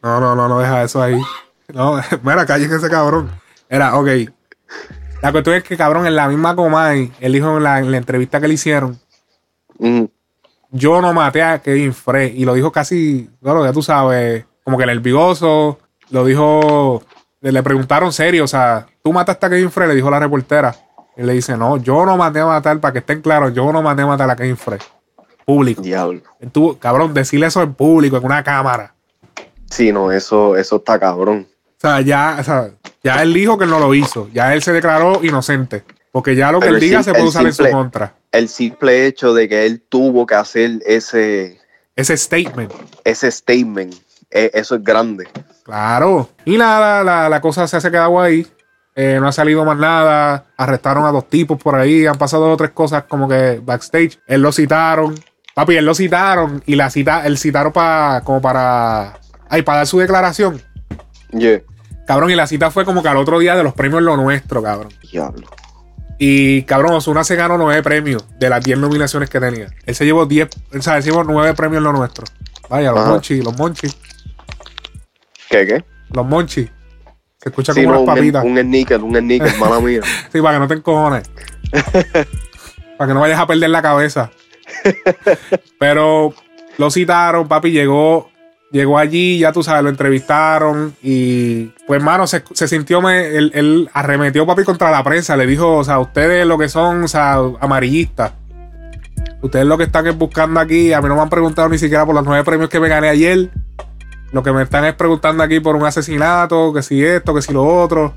Speaker 2: No, no, no, no deja eso ahí. No, mira, callen ese cabrón. Era, ok. La cuestión es que, cabrón, en la misma Comay, él dijo en la, entrevista que le hicieron, yo no maté a Kevin Frey. Y lo dijo casi, bueno, ya tú sabes, como que nervioso. Lo dijo, le preguntaron serio, o sea, tú mataste a Kevin Frey, le dijo la reportera. Y le dice, no, yo no mandé a matar, para que estén claros, yo no mandé a matar a Kevin Frey. Público.
Speaker 3: Diablo.
Speaker 2: Tú, cabrón, decirle eso en público, en una cámara.
Speaker 3: Sí, no, eso, eso está cabrón.
Speaker 2: O sea, ya, o sea, ya él dijo que no lo hizo. Ya él se declaró inocente. Porque ya lo que él diga se puede usar en su contra.
Speaker 3: El simple hecho de que él tuvo que hacer ese,
Speaker 2: Ese statement.
Speaker 3: ese statement, eh, eso es grande.
Speaker 2: Claro. Y nada, la, la cosa se ha quedado ahí. Eh, no ha salido más nada. Arrestaron a dos tipos por ahí. Han pasado dos o tres cosas como que backstage. Él lo citaron. Papi, él lo citaron. Y la cita, él citaron para como para. Ay, para dar su declaración.
Speaker 3: Yeah.
Speaker 2: Cabrón, y la cita fue como que al otro día de los premios Lo Nuestro, cabrón.
Speaker 3: Diablo.
Speaker 2: Y cabrón, Osuna se ganó nueve premios de las 10 nominaciones que tenía. Él se llevó 10, o sea, él se llevó nueve premios en Lo Nuestro. Vaya, los
Speaker 3: Ajá.
Speaker 2: monchis, los monchis,
Speaker 3: ¿Qué, qué?
Speaker 2: los monchis. Se escucha
Speaker 3: Sí,
Speaker 2: como
Speaker 3: no,
Speaker 2: unas
Speaker 3: un,
Speaker 2: papitas.
Speaker 3: un sneaker, un sneaker, mala mía.
Speaker 2: Sí, para que no te encojones. para que no vayas a perder la cabeza. Pero lo citaron, papi, llegó, llegó allí, ya tú sabes, lo entrevistaron y pues, mano, se, sintió, él, arremetió, papi, contra la prensa, le dijo, o sea, ustedes lo que son, o sea, amarillistas. Ustedes lo que están es buscando aquí, a mí no me han preguntado ni siquiera por los nueve premios que me gané ayer. Lo que me están es preguntando aquí por un asesinato, que si esto, que si lo otro.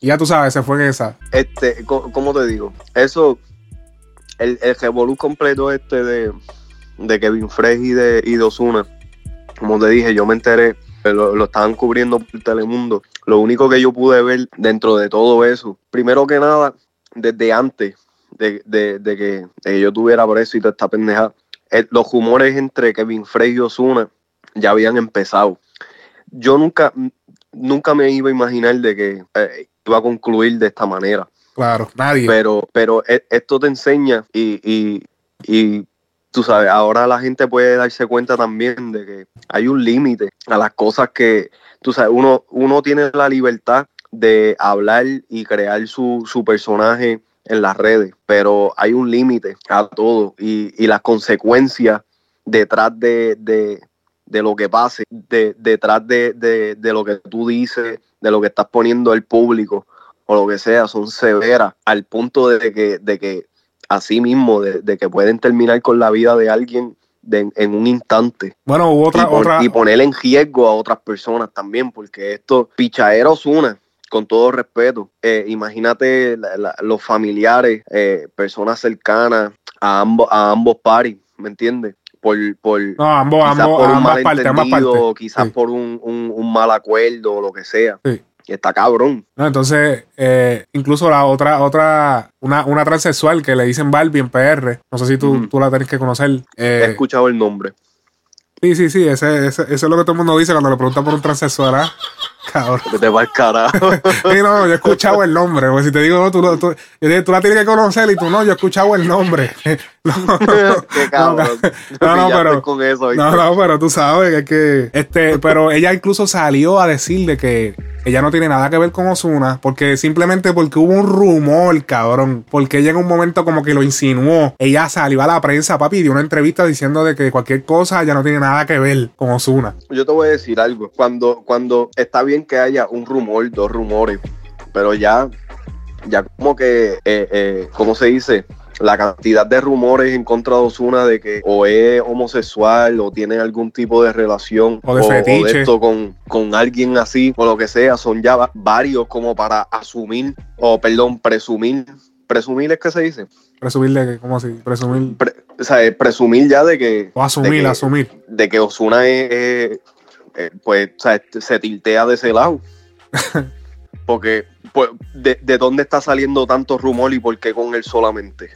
Speaker 2: Y ya tú sabes, se fue en esa.
Speaker 3: Este, ¿cómo te digo? Eso, el, el revolú completo este de, de Kevin Frey y de, y de Ozuna, como te dije, yo me enteré, lo, lo estaban cubriendo por Telemundo. Lo único que yo pude ver dentro de todo eso, primero que nada, desde antes de, de- de que, de que yo tuviera preso y toda esta pendeja, eh, los rumores entre Kevin Frey y Ozuna ya habían empezado. Yo nunca, nunca me iba a imaginar de que eh, iba a concluir de esta manera
Speaker 2: Claro, nadie.
Speaker 3: pero pero e- esto te enseña y, y, y tú sabes, ahora la gente puede darse cuenta también de que hay un límite a las cosas que, tú sabes, uno, uno tiene la libertad de hablar y crear su, su personaje en las redes, pero hay un límite a todo y, y las consecuencias detrás de, de, de lo que pase, de, detrás de, de, lo que tú dices, de lo que estás poniendo al público o lo que sea, son severas al punto de que, de que así mismo, de, de que pueden terminar con la vida de alguien de- en un instante
Speaker 2: bueno, hubo otra,
Speaker 3: y,
Speaker 2: otra.
Speaker 3: y poner en riesgo a otras personas también, porque esto, pichaeros una, con todo respeto, eh, imagínate la- la- los familiares, eh, personas cercanas a ambos, a ambos paris, ¿me entiendes? Por, por,
Speaker 2: no, ambos,
Speaker 3: quizás
Speaker 2: ambos,
Speaker 3: por un
Speaker 2: ambas partes, ambas
Speaker 3: malentendido,
Speaker 2: partes.
Speaker 3: quizás
Speaker 2: Sí.
Speaker 3: por un, un- un mal acuerdo o lo que sea.
Speaker 2: Sí.
Speaker 3: Y está cabrón.
Speaker 2: No, entonces, eh, incluso la otra, otra, una, una transexual que le dicen Barbie en PR. No sé si tú, tú la tenés que conocer.
Speaker 3: He
Speaker 2: Eh,
Speaker 3: escuchado el nombre.
Speaker 2: sí, sí, sí, ese, ese- eso es lo que todo el mundo dice cuando le preguntan por un transexual. ¿ah? Cabrón.
Speaker 3: Vete pa'l carajo.
Speaker 2: Sí, no, yo he escuchado el nombre. Porque si te digo, no, tú, tú, dije, tú la tienes que conocer y tú no, yo he escuchado el nombre. No.
Speaker 3: Qué cabrón.
Speaker 2: No, no, pero-
Speaker 3: con eso, ¿viste?
Speaker 2: No, no, pero tú sabes que es que. Este, pero ella incluso salió a decirle que ella no tiene nada que ver con Osuna. Porque simplemente porque hubo un rumor, cabrón. Porque ella en un momento como que lo insinuó. Ella salió a la prensa, papi, dio una entrevista diciendo de que cualquier cosa ya no tiene nada que ver con Osuna.
Speaker 3: Yo te voy a decir algo. Cuando, cuando está bien que haya un rumor, dos rumores, pero ya, ya como que, eh, eh, ¿cómo se dice? La cantidad de rumores en contra de Osuna de que o es homosexual o tiene algún tipo de relación
Speaker 2: O de fetiche.
Speaker 3: esto con, con alguien así o lo que sea, son ya va- varios como para asumir, o perdón, presumir. Presumir es que se dice.
Speaker 2: Presumirle que, ¿cómo así? Presumir.
Speaker 3: Pre- o sea, presumir ya de que
Speaker 2: O asumir,
Speaker 3: de que-
Speaker 2: asumir.
Speaker 3: de que Osuna es, es- eh, pues, o sea, se tiltea de ese lado. Porque, pues, de, de dónde está saliendo tanto rumor y por qué con él solamente?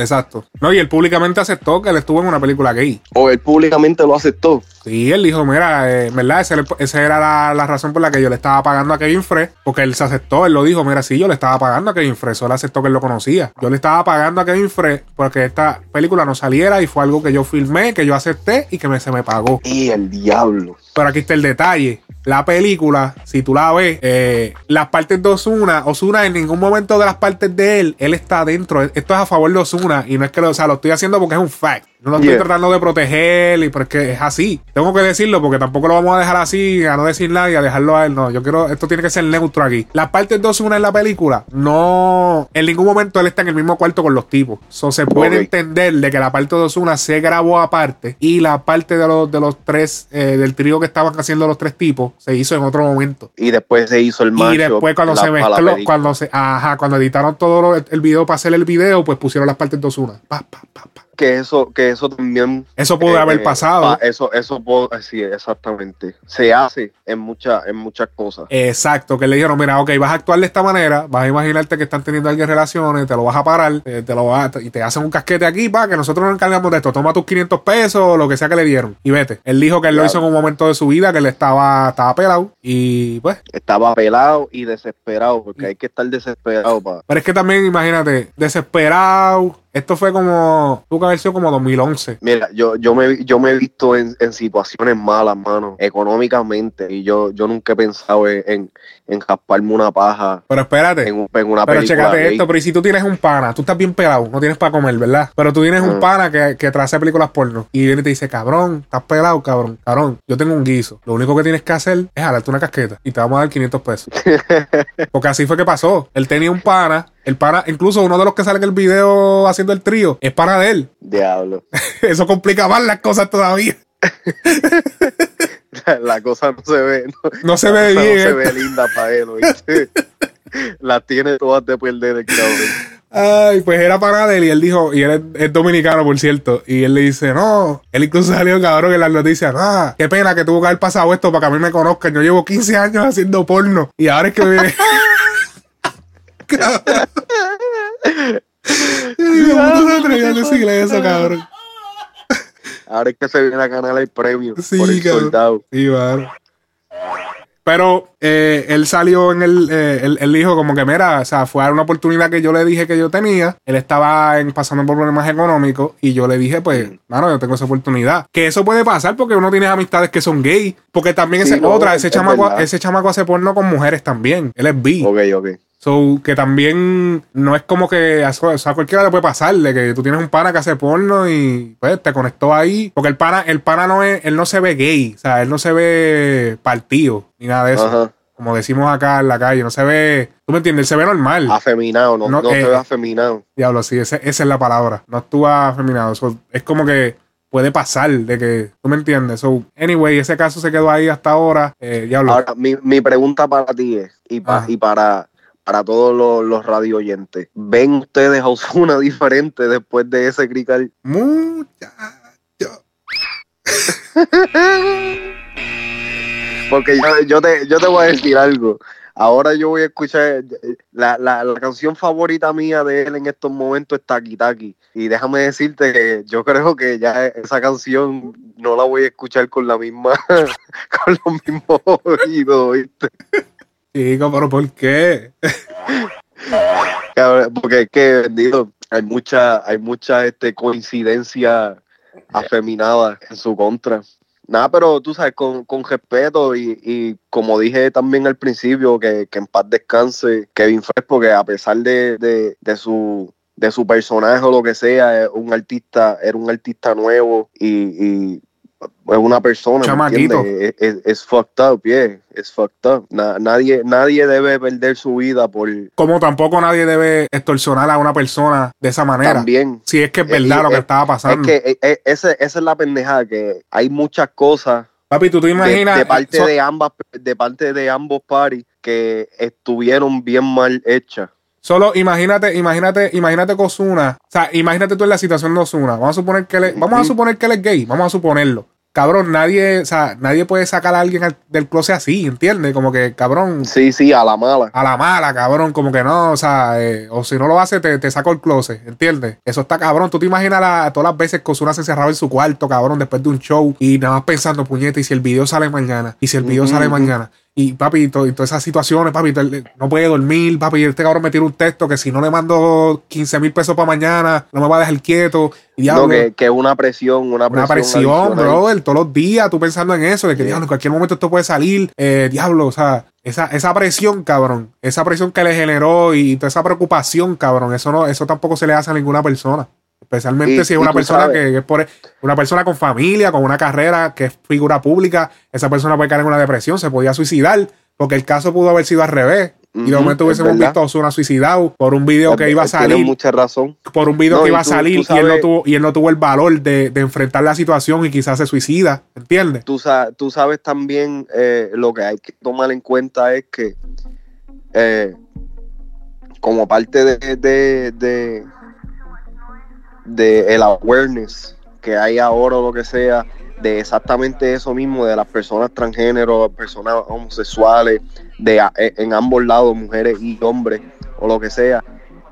Speaker 2: Exacto. No, y él públicamente aceptó que él estuvo en una película gay.
Speaker 3: O él públicamente lo aceptó.
Speaker 2: Sí, él dijo, mira, eh, ¿verdad? Ese- Esa era la, la razón por la que yo le estaba pagando a Kevin Frey, porque él se aceptó, él lo dijo, mira, sí, yo le estaba pagando a Kevin Frey, solo aceptó que él lo conocía. Yo le estaba pagando a Kevin Frey porque esta película no saliera y fue algo que yo filmé, que yo acepté y que me, se me pagó.
Speaker 3: Y el diablo.
Speaker 2: Pero aquí está el detalle. la película, si tú la ves, eh, las partes de Osuna, Osuna en ningún momento de las partes de él, él está adentro. Esto es a favor de Osuna y no es que lo, o sea, lo estoy haciendo porque es un fact. No lo estoy
Speaker 3: Yeah.
Speaker 2: tratando de proteger y porque es así. Tengo que decirlo porque tampoco lo vamos a dejar así, a no decir nada y a dejarlo a él. No, yo quiero, esto tiene que ser neutro aquí. Las partes de Osuna en la película, no, en ningún momento él está en el mismo cuarto con los tipos. So, se puede entender de que la parte de Osuna se grabó aparte y la parte de los, de los tres, eh, del trío que estaban haciendo los tres tipos, se hizo en otro momento.
Speaker 3: Y después se hizo el macho.
Speaker 2: Y después cuando se mezcló, cuando se, ajá, cuando editaron todo lo- el video para hacer el video, pues pusieron las partes de Osuna. Pa, pa, pa, pa.
Speaker 3: Que eso, que eso también.
Speaker 2: Eso pudo
Speaker 3: eh,
Speaker 2: haber pasado.
Speaker 3: pa- eso, eso puedo sí, exactamente. Se hace en muchas, en muchas cosas.
Speaker 2: Exacto, que le dijeron, mira, ok, vas a actuar de esta manera, vas a imaginarte que están teniendo alguien relaciones, te lo vas a parar, eh, te lo vas a- y te hacen un casquete aquí, para que nosotros nos encargamos de esto, toma tus 500 pesos o lo que sea que le dieron y vete. Él dijo que él lo hizo en un momento de su vida, que él estaba, estaba pelado y pues,
Speaker 3: Estaba pelado y desesperado, porque hay que estar desesperado para.
Speaker 2: pero es que también imagínate, desesperado, esto fue como, tuvo que haber sido como 2011.
Speaker 3: Mira, yo, yo, me, yo me he visto en, en situaciones malas, mano, económicamente, y yo, yo nunca he pensado en, en, en rasparme una paja
Speaker 2: Pero espérate.
Speaker 3: en, un- en una
Speaker 2: Pero
Speaker 3: gay.
Speaker 2: esto, pero y si tú tienes un pana, tú estás bien pelado, no tienes para comer, ¿verdad? Pero tú tienes un pana que, que te hace películas porno y viene y te dice, cabrón, estás pelado, cabrón, cabrón, yo tengo un guiso. Lo único que tienes que hacer es jalarte una casqueta y te vamos a dar 500 pesos. Porque así fue que pasó. Él tenía un pana, el pana, incluso uno de los que sale en el video haciendo el trío, es pana de él.
Speaker 3: Diablo.
Speaker 2: Eso complica más las cosas todavía.
Speaker 3: La cosa no se ve. No,
Speaker 2: No se ve bien.
Speaker 3: No se ve linda para él, ¿oíste? La tiene todas de perder el cabrón.
Speaker 2: Ay, pues era para él y él dijo, y él es, es dominicano, por cierto, y él le dice, no, él incluso salió cabrón en las noticias, ah, qué pena que tuvo que haber pasado esto para que a mí me conozcan, yo llevo 15 años haciendo porno y ahora es que me... Cabrón. Y me puto se atrevió a decirle eso, cabrón.
Speaker 3: Ahora es que se viene a ganar el premio
Speaker 2: Sí,
Speaker 3: por el soldado.
Speaker 2: Sí, mano. Pero eh, él salió en el. eh, él, él dijo como que, mira, o sea, fue una oportunidad que yo le dije que yo tenía. Él estaba en- pasando por problemas económicos y yo le dije, pues, mano, yo tengo esa oportunidad. Que eso puede pasar porque uno tiene amistades que son gay. Porque también
Speaker 3: Sí,
Speaker 2: ese,
Speaker 3: no,
Speaker 2: otra, ese
Speaker 3: es
Speaker 2: chamaco,
Speaker 3: verdad.
Speaker 2: ese chamaco hace porno con mujeres también. Él es bi.
Speaker 3: Ok, ok.
Speaker 2: So, que también no es como que a, a cualquiera le puede pasar de que tú tienes un pana que hace porno y pues te conectó ahí. Porque el pana, el pana no es, él no se ve gay, o sea, él no se ve partido ni nada de eso.
Speaker 3: Ajá.
Speaker 2: Como decimos acá en la calle, no se ve, tú me entiendes, él se ve normal.
Speaker 3: Afeminado, no,
Speaker 2: No,
Speaker 3: no,
Speaker 2: eh,
Speaker 3: se ve afeminado.
Speaker 2: Diablo, sí, ese- esa es la palabra. No actúa afeminado. So, es como que puede pasar de que, tú me entiendes. So, anyway, ese caso se quedó ahí hasta ahora. Eh, diablo.
Speaker 3: Ahora, mi, mi pregunta para ti es, y, pa- y para, para todos los, los radio oyentes, ¿ven ustedes a Osuna diferente después de ese crical?
Speaker 2: Muchacho.
Speaker 3: Porque yo, yo, te, yo te voy a decir algo. Ahora yo voy a escuchar la, la, la canción favorita mía de él en estos momentos es Taki Taki. Y déjame decirte que yo creo que ya esa canción no la voy a escuchar con la misma, con los mismos oídos, ¿viste?
Speaker 2: Chico, pero ¿por qué?
Speaker 3: Porque es que bendito, hay mucha, hay mucha este coincidencia afeminada en su contra. Nada, pero tú sabes, con, con respeto y, y como dije también al principio, que, que en paz descanse Kevin Fresco, que a pesar de, de, de su de su personaje o lo que sea, es un artista, era un artista nuevo y es una persona, ¿me
Speaker 2: Chamaquito.
Speaker 3: Es, es, es fucked up, yeah, es fucked up. Na- nadie, nadie debe perder su vida por
Speaker 2: Como tampoco nadie debe extorsionar a una persona de esa manera.
Speaker 3: también.
Speaker 2: Si es que es
Speaker 3: Eh,
Speaker 2: verdad lo que estaba
Speaker 3: Es
Speaker 2: pasando.
Speaker 3: que eh, eh, ese- esa es la pendejada, que hay muchas cosas
Speaker 2: Papi, tú te imaginas.
Speaker 3: de parte
Speaker 2: so-
Speaker 3: de ambas, de parte de ambos paris que estuvieron bien mal hechas.
Speaker 2: Solo imagínate, imagínate, imagínate que Ozuna. O sea, imagínate tú en la situación de Ozuna. Vamos a suponer que él es, vamos a suponer que él es gay. Vamos a suponerlo. Cabrón, nadie, o sea, nadie puede sacar a alguien al- del closet así, ¿entiendes? Como que, cabrón,
Speaker 3: Sí, sí, a la mala.
Speaker 2: a la mala, cabrón, como que no, o sea, eh, o si no lo hace, te, te saco el closet, ¿entiendes? Eso está cabrón. Tú te imaginas la- todas las veces que Ozuna se encerraba en su cuarto, cabrón, después de un show y nada más pensando, puñeta, y si el video sale mañana, y si el video sale mañana, Y papi, y, to- y todas esas situaciones, papi, no puede dormir, papi, y este cabrón me tira un texto que si no le mando 15 mil pesos para mañana, no me va a dejar quieto. Y
Speaker 3: No, que, que una presión, una
Speaker 2: una
Speaker 3: presión.
Speaker 2: presión,
Speaker 3: adicional.
Speaker 2: brother, todos los días tú pensando en eso, de que diablo, en cualquier momento esto puede salir, eh, diablo, o sea, esa, esa presión, cabrón, esa presión que le generó y toda esa preocupación, cabrón, eso no, eso tampoco se le hace a ninguna persona. Especialmente
Speaker 3: Y-
Speaker 2: si es una persona
Speaker 3: sabes-
Speaker 2: que es por una persona con familia, con una carrera, que es figura pública, esa persona puede caer en una depresión, se podía suicidar, porque el caso pudo haber sido al revés. Y de momento hubiésemos visto a Ozuna suicidado por un video que iba a
Speaker 3: Tienes
Speaker 2: salir
Speaker 3: mucha razón.
Speaker 2: por un video
Speaker 3: No,
Speaker 2: que iba a salir y, él no tuvo, y él no tuvo el valor de, de enfrentar la situación y quizás se suicida, ¿entiendes?
Speaker 3: Tú, sa- tú sabes también eh, lo que hay que tomar en cuenta es que eh, como parte de, de, de, de el awareness que hay ahora o lo que sea de exactamente eso mismo de las personas transgénero, personas homosexuales, de e- en ambos lados, mujeres y hombres o lo que sea,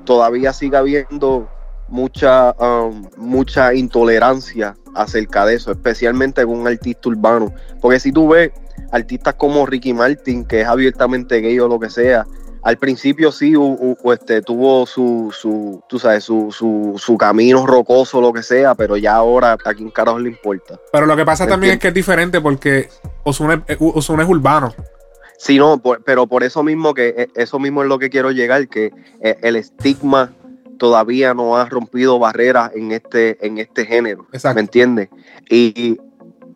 Speaker 3: todavía sigue habiendo mucha um, mucha intolerancia acerca de eso, especialmente con un artista urbano. Porque si tú ves artistas como Ricky Martin, que es abiertamente gay o lo que sea, al principio sí u- u- este, tuvo su, su, tú sabes, su, su, su camino rocoso, lo que sea, pero ya ahora a quién carajo le importa.
Speaker 2: Pero lo que pasa
Speaker 3: ¿Me
Speaker 2: también es que es diferente porque es, Ozuna es urbano.
Speaker 3: Sí, no, por- pero por eso mismo que eh, eso mismo es lo que quiero llegar, que eh, el estigma todavía no ha rompido barreras en este, en este género.
Speaker 2: Exacto.
Speaker 3: ¿Me entiendes? Y, y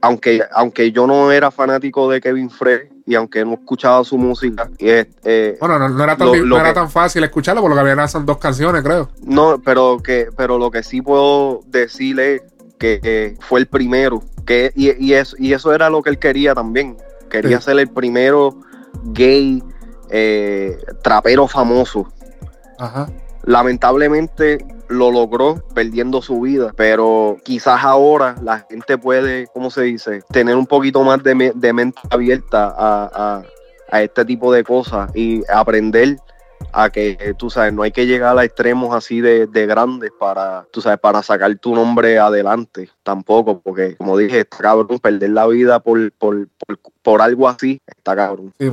Speaker 3: aunque, aunque yo no era fanático de Kevin Frey y aunque no escuchaba su música, eh, eh,
Speaker 2: Bueno, no, no era, tan,
Speaker 3: Lo-
Speaker 2: di-
Speaker 3: lo
Speaker 2: no era
Speaker 3: que-
Speaker 2: tan fácil escucharlo porque lo que había son dos canciones, creo.
Speaker 3: no, pero que, pero lo que sí puedo decirle que eh, fue el primero, que y, y eso, y eso era lo que él quería también. Quería
Speaker 2: Sí.
Speaker 3: ser el primero gay eh, trapero famoso.
Speaker 2: Ajá.
Speaker 3: lamentablemente lo logró perdiendo su vida, pero quizás ahora la gente puede, ¿cómo se dice?, tener un poquito más de, de mente abierta a, a- este tipo de cosas y aprender a que, tú sabes, no hay que llegar a extremos así de, de grandes para, tú sabes, para sacar tu nombre adelante, tampoco, porque como dije, está cabrón, perder la vida por, por, por, por algo así, está cabrón.
Speaker 2: Sí.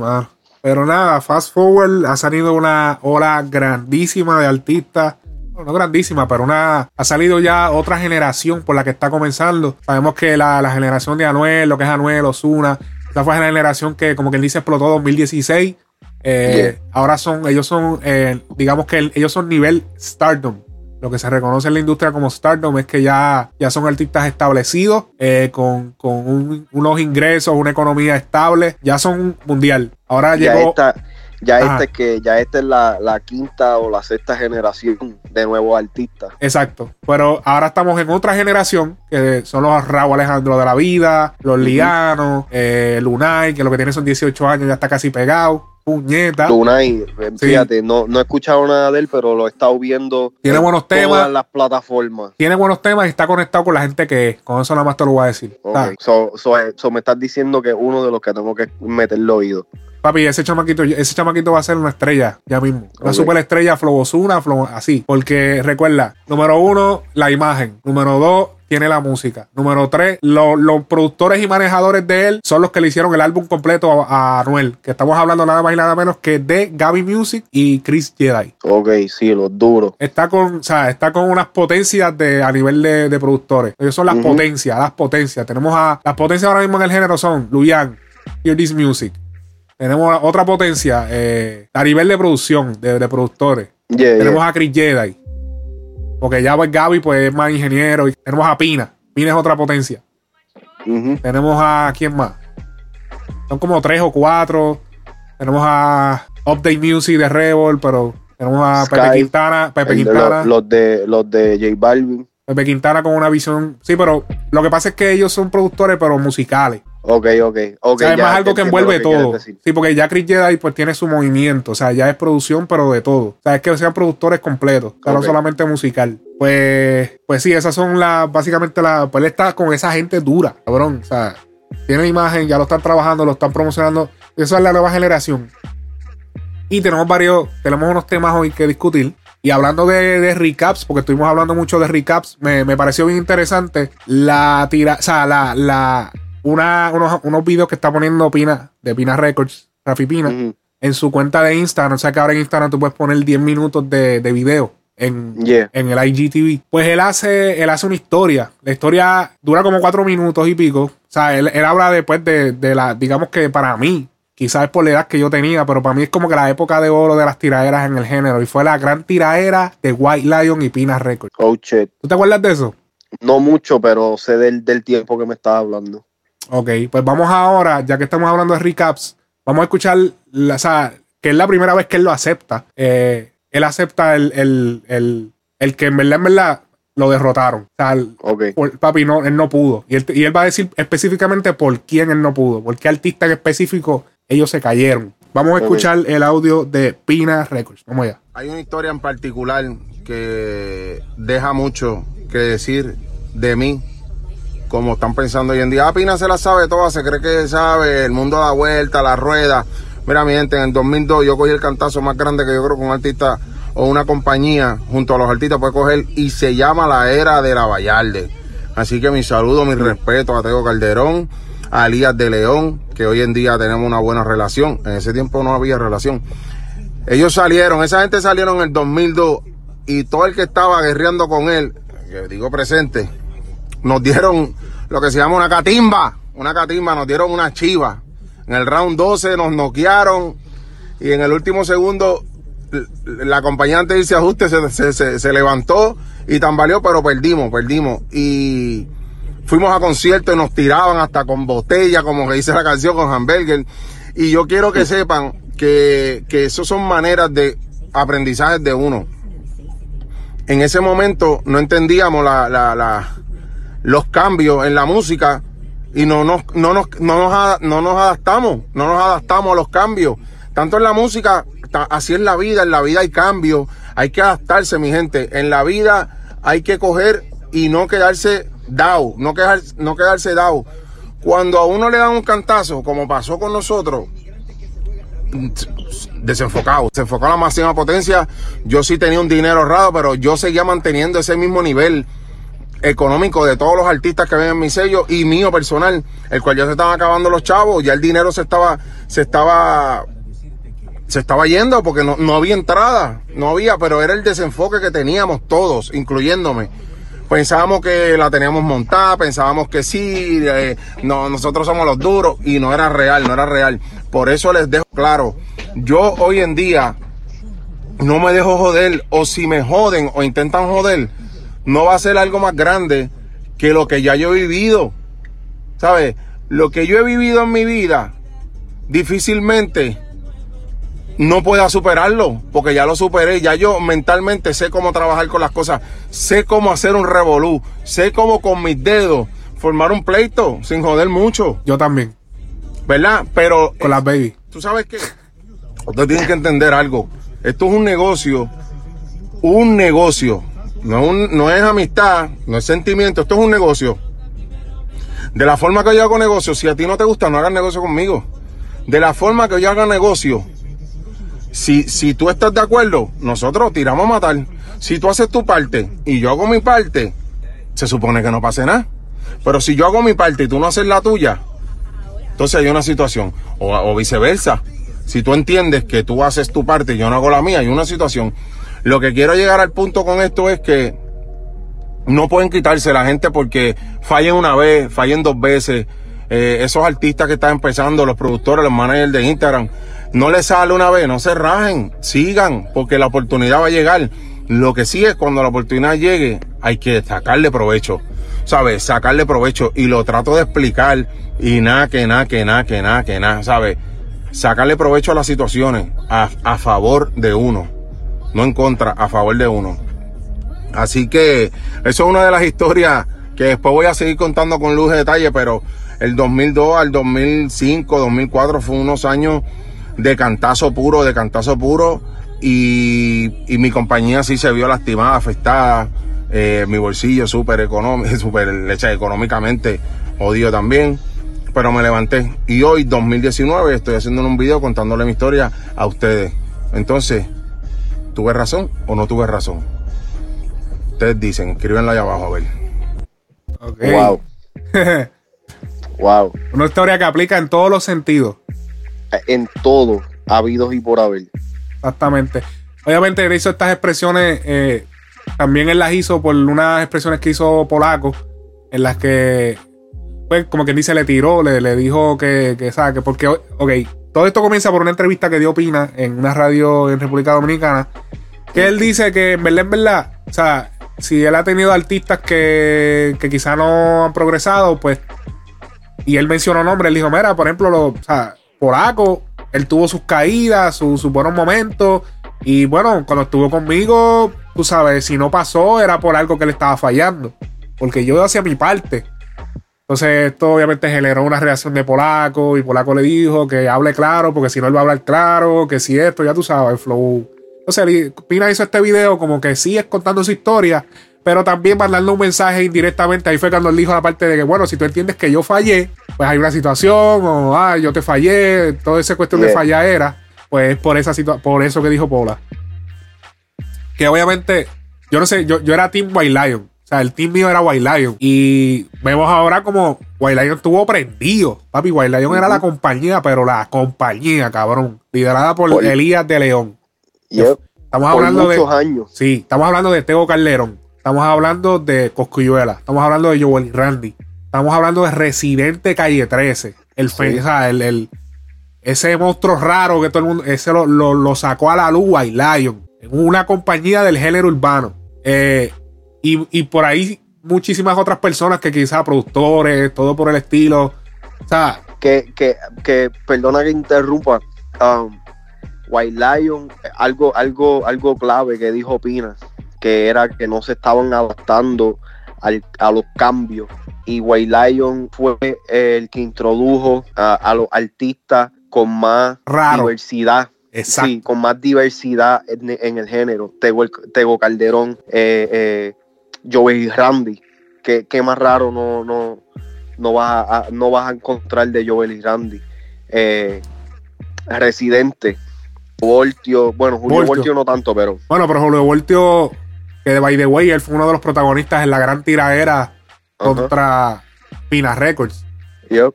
Speaker 2: Pero nada, fast forward, ha salido una ola grandísima de artistas. No grandísima, pero una ha salido ya otra generación por la que está comenzando. Sabemos que la, la generación de Anuel, lo que es Anuel, Osuna, esa fue la generación que, como quien dice, explotó 2016. Eh, Ahora son, ellos son, eh, digamos que el- ellos son nivel stardom. Lo que se reconoce en la industria como stardom es que ya, ya son artistas establecidos, eh, con, con un- unos ingresos, una economía estable, ya son mundial. Ahora
Speaker 3: ya
Speaker 2: llegó.
Speaker 3: Ya
Speaker 2: Ajá.
Speaker 3: esta es que ya esta es la, la quinta o la sexta generación de nuevos artistas.
Speaker 2: Exacto. Pero ahora estamos en otra generación, que son los Raúl Alejandro de la Vida, los Lianos, eh, Lunay, que lo que tiene son 18 años, ya está casi pegado. Puñeta.
Speaker 3: Lunay, eh,
Speaker 2: Sí.
Speaker 3: fíjate, no, no he escuchado nada de él, pero lo he estado viendo
Speaker 2: Tiene
Speaker 3: en
Speaker 2: buenos
Speaker 3: todas
Speaker 2: temas.
Speaker 3: las plataformas.
Speaker 2: Tiene buenos temas y está conectado con la gente que es. Con eso nada más te lo voy a decir.
Speaker 3: Ok,
Speaker 2: Ah,
Speaker 3: So, so, so me estás diciendo que es uno de los que tengo que meterle oído.
Speaker 2: Papi, ese chamaquito, ese chamaquito va a ser una estrella ya mismo. Una
Speaker 3: Ok.
Speaker 2: superestrella, Flow Ozuna, Flow así. Porque recuerda, número uno, la imagen. Número dos, tiene la música. Número tres, lo- los productores y manejadores de él son los que le hicieron el álbum completo a, a Anuel. Que estamos hablando nada más y nada menos que de Gaby Music y Chris Jedi.
Speaker 3: Ok, sí, los duros.
Speaker 2: Está con, o sea, está con unas potencias de, a nivel de, de productores. Ellos son las potencias, las potencias. Tenemos a las potencias ahora mismo en el género son Luyan, Hear This Music. Tenemos otra potencia eh, a nivel de producción, de, de productores.
Speaker 3: Yeah,
Speaker 2: Tenemos
Speaker 3: yeah.
Speaker 2: a Chris Jedi. Porque ya pues Gaby pues es más ingeniero. Y tenemos a Pina. Pina es otra potencia. Tenemos a quién más. Son como tres o cuatro. Tenemos a Update Music de Rebel, pero tenemos a Pepe Quintana. Pepe
Speaker 3: de
Speaker 2: Quintana.
Speaker 3: los, los de los de J Balvin.
Speaker 2: Pepe Quintana con una visión. Sí, pero lo que pasa es que ellos son productores, pero musicales.
Speaker 3: Ok, ok.
Speaker 2: o
Speaker 3: ok,
Speaker 2: sea, es
Speaker 3: ya
Speaker 2: más algo que envuelve todo. Sí, porque ya Chris Jedi pues tiene su movimiento. O sea, ya es producción, pero de todo. O sea, es que sean productores completos. O sea, no solamente musical. Pues, pues sí, esas son las, básicamente las. Pues él está con esa gente dura, cabrón. O sea, tiene imagen, ya lo están trabajando, lo están promocionando. Eso es la nueva generación. Y tenemos varios, tenemos unos temas hoy que discutir. Y hablando de, de recaps, porque estuvimos hablando mucho de recaps, me, me pareció bien interesante la tira, o sea, la, la, una, unos, unos videos que está poniendo Pina, de Pina Records. Rafi Pina, en su cuenta de Instagram, o sea que ahora en Instagram tú puedes poner 10 minutos de, de video en,
Speaker 3: Yeah.
Speaker 2: en el IGTV. Pues él hace, él hace una historia. La historia dura como cuatro minutos y pico. O sea, él, él habla después de, de la, digamos que para mí, quizás es por la edad que yo tenía, pero para mí es como que la época de oro de las tiraderas en el género. Y fue la gran tiradera de White Lion y Pina Records.
Speaker 3: Oh, shit.
Speaker 2: ¿Tú te acuerdas de eso?
Speaker 3: No mucho, pero sé del, del tiempo que me estaba hablando.
Speaker 2: Ok, pues vamos ahora, ya que estamos hablando de recaps, vamos a escuchar, la, o sea, que es la primera vez que él lo acepta. Eh, él acepta el, el, el, el que en verdad, en verdad, lo derrotaron. O sea, el-
Speaker 3: Ok.
Speaker 2: por- papi, no, él no pudo. Y él, y él va a decir específicamente por quién él no pudo, por qué artista en específico ellos se cayeron. Vamos a escuchar el audio de Pina Records. Vamos allá.
Speaker 6: Hay una historia en particular que deja mucho que decir de mí, como están pensando hoy en día. Ah, Pina se la sabe toda, se cree que sabe, el mundo da vuelta, la rueda. Mira, mi gente, en el 2002 yo cogí el cantazo más grande que yo creo que un artista o una compañía junto a los artistas puede coger y se llama la era de la Vallarde. Así que mi saludo, mi respeto a Teo Calderón, a Elías de León, que hoy en día tenemos una buena relación. En ese tiempo no había relación. Ellos salieron, esa gente salieron en el 2002 y todo el que estaba guerreando con él, que digo presente, nos dieron lo que se llama una catimba, una catimba, nos dieron una chiva. En el round 12 nos noquearon y en el último segundo la compañía antes de irse a ajuste se, se- se- se levantó y tambaleó, pero perdimos, perdimos. Y fuimos a conciertos y nos tiraban hasta con botella, como que dice la canción, con hamburger. Y yo quiero que sepan que, que eso son maneras de aprendizaje de uno. En ese momento no entendíamos la, la- la- los cambios en la música y no nos, no, nos, no, nos, no nos adaptamos, no nos adaptamos a los cambios. Tanto en la música, así es la vida, en la vida hay cambios, hay que adaptarse, mi gente. En la vida hay que coger y no quedarse down, no, no quedarse down. Cuando a uno le dan un cantazo, como pasó con nosotros, desenfocado, se enfocó a la máxima potencia. Yo sí tenía un dinero ahorrado, pero yo seguía manteniendo ese mismo nivel económico de todos los artistas que ven en mi sello y mío personal, el cual ya se estaban acabando los chavos, ya el dinero se estaba, se estaba, se estaba yendo porque no, no había entrada, no había, pero era el desenfoque que teníamos todos, incluyéndome. Pensábamos que la teníamos montada, pensábamos que sí, eh, no, nosotros somos los duros y no era real, no era real. Por eso les dejo claro, yo hoy en día no me dejo joder o si me joden o intentan joder, no va a ser algo más grande que lo que ya yo he vivido. ¿Sabes? Lo que yo he vivido en mi vida, difícilmente no pueda superarlo, porque ya lo superé, ya yo mentalmente sé cómo trabajar con las cosas, sé cómo hacer un revolú, sé cómo con mis dedos formar un pleito sin joder mucho,
Speaker 2: Yo también,
Speaker 6: ¿verdad? Pero
Speaker 2: con las baby.
Speaker 6: tú sabes que ustedes tienen que entender algo. Esto es un negocio, un negocio. No es, no es amistad, no es sentimiento, esto es un negocio. De la forma que yo hago negocio, si a ti no te gusta, no hagas negocio conmigo. De la forma que yo haga negocio, si, si tú estás de acuerdo, nosotros tiramos a matar. Si tú haces tu parte y yo hago mi parte, se supone que no pase nada. Pero si yo hago mi parte y tú no haces la tuya, entonces hay una situación, o, o viceversa. Si tú entiendes que tú haces tu parte y yo no hago la mía, hay una situación. Lo que quiero llegar al punto con esto es que no pueden quitarse la gente porque fallen una vez, fallen dos veces. Eh, esos artistas que están empezando, los productores, los managers de Instagram, no les sale una vez, no se rajen, sigan, porque la oportunidad va a llegar. Lo que sí es cuando la oportunidad llegue, hay que sacarle provecho. ¿Sabes? Sacarle provecho. Y lo trato de explicar. Y nada, que nada, que nada, que nada, que nada. ¿Sabes? Sacarle provecho a las situaciones a, a favor de uno. No en contra, a favor de uno. Así que eso es una de las historias que después voy a seguir contando con luz de detalle, pero el 2002 al 2005, 2004 fue unos años de cantazo puro, de cantazo puro, y, y mi compañía sí se vio lastimada, afectada, eh, mi bolsillo súper económico, súper leche económicamente, odio también, pero me levanté. Y hoy, 2019, estoy haciendo un video contándole mi historia a ustedes. Entonces, ¿tuve razón o no tuve razón? Ustedes dicen, escríbenlo ahí abajo a ver.
Speaker 2: Ok.
Speaker 3: Wow. wow.
Speaker 2: Una historia que aplica en todos los sentidos.
Speaker 3: en todo habido y por haber.
Speaker 2: Exactamente. Obviamente él hizo estas expresiones, eh, también él las hizo por unas expresiones que hizo Polaco, en las que, pues, como quien dice, le tiró, le, le dijo que, que, ¿sabes? Que porque, ok, todo esto comienza por una entrevista que dio Pina en una radio en República Dominicana, que él dice que en verdad, en verdad, o sea, si él ha tenido artistas que, que quizá no han progresado, pues, y él mencionó nombres, él dijo, mira, por ejemplo, lo, o sea, él tuvo sus caídas, sus, sus buenos momentos, y bueno, cuando estuvo conmigo, tú sabes, si no pasó era por algo que le estaba fallando, porque yo hacía mi parte. Entonces, esto obviamente generó una reacción de Polaco y Polaco le dijo que hable claro, porque si no él va a hablar claro, que si esto, ya tú sabes, el flow. Entonces, Pina hizo este video como que sí es contando su historia, pero también mandando un mensaje indirectamente. Ahí fue cuando él dijo la parte de que, bueno, si tú entiendes que yo fallé, pues hay una situación, o ah, yo te fallé, toda esa cuestión de falla era, pues por esa por eso que dijo Pola. Que obviamente, yo no sé, yo, yo era Team White Lion. O sea, el team mío era White Lion. Y vemos ahora como White Lion estuvo prendido. Papi, White Lion era la compañía, pero la compañía, cabrón. Liderada por,
Speaker 3: Por-
Speaker 2: Elías de León.
Speaker 3: Yep.
Speaker 2: Estamos
Speaker 3: Por
Speaker 2: hablando de.
Speaker 3: muchos años.
Speaker 2: Sí, estamos hablando de Tego Calderón. Estamos hablando de Coscuyuela. Estamos hablando de Joel Randy. Estamos hablando de Residente Calle 13. El, fe- o sea, el, el- ese monstruo raro que todo el mundo. Ese lo, lo- lo sacó a la luz White Lion. En una compañía del género urbano. Eh, y, y por ahí muchísimas otras personas que quizás productores, todo por el estilo. O sea,
Speaker 3: que, que, que perdona que interrumpa, um, White Lion, algo, algo, algo clave que dijo Pina, que era que no se estaban adaptando al- a los cambios. Y White Lion fue el que introdujo a, a los artistas con más
Speaker 2: Raro.
Speaker 3: diversidad.
Speaker 2: exacto.
Speaker 3: Sí, con más diversidad en, en el género. Tego, Tego Calderón, eh, eh, Joey Randy. ¿Qué, qué más raro no, no, no, vas a, no vas a encontrar de Joel y Randy? Eh, Residente, Voltio, bueno, Julio
Speaker 2: Voltio.
Speaker 3: Voltio no tanto, pero
Speaker 2: Bueno, pero Julio Voltio, que by the way, él fue uno de los protagonistas en la gran tiradera contra Pina Records.
Speaker 3: yep,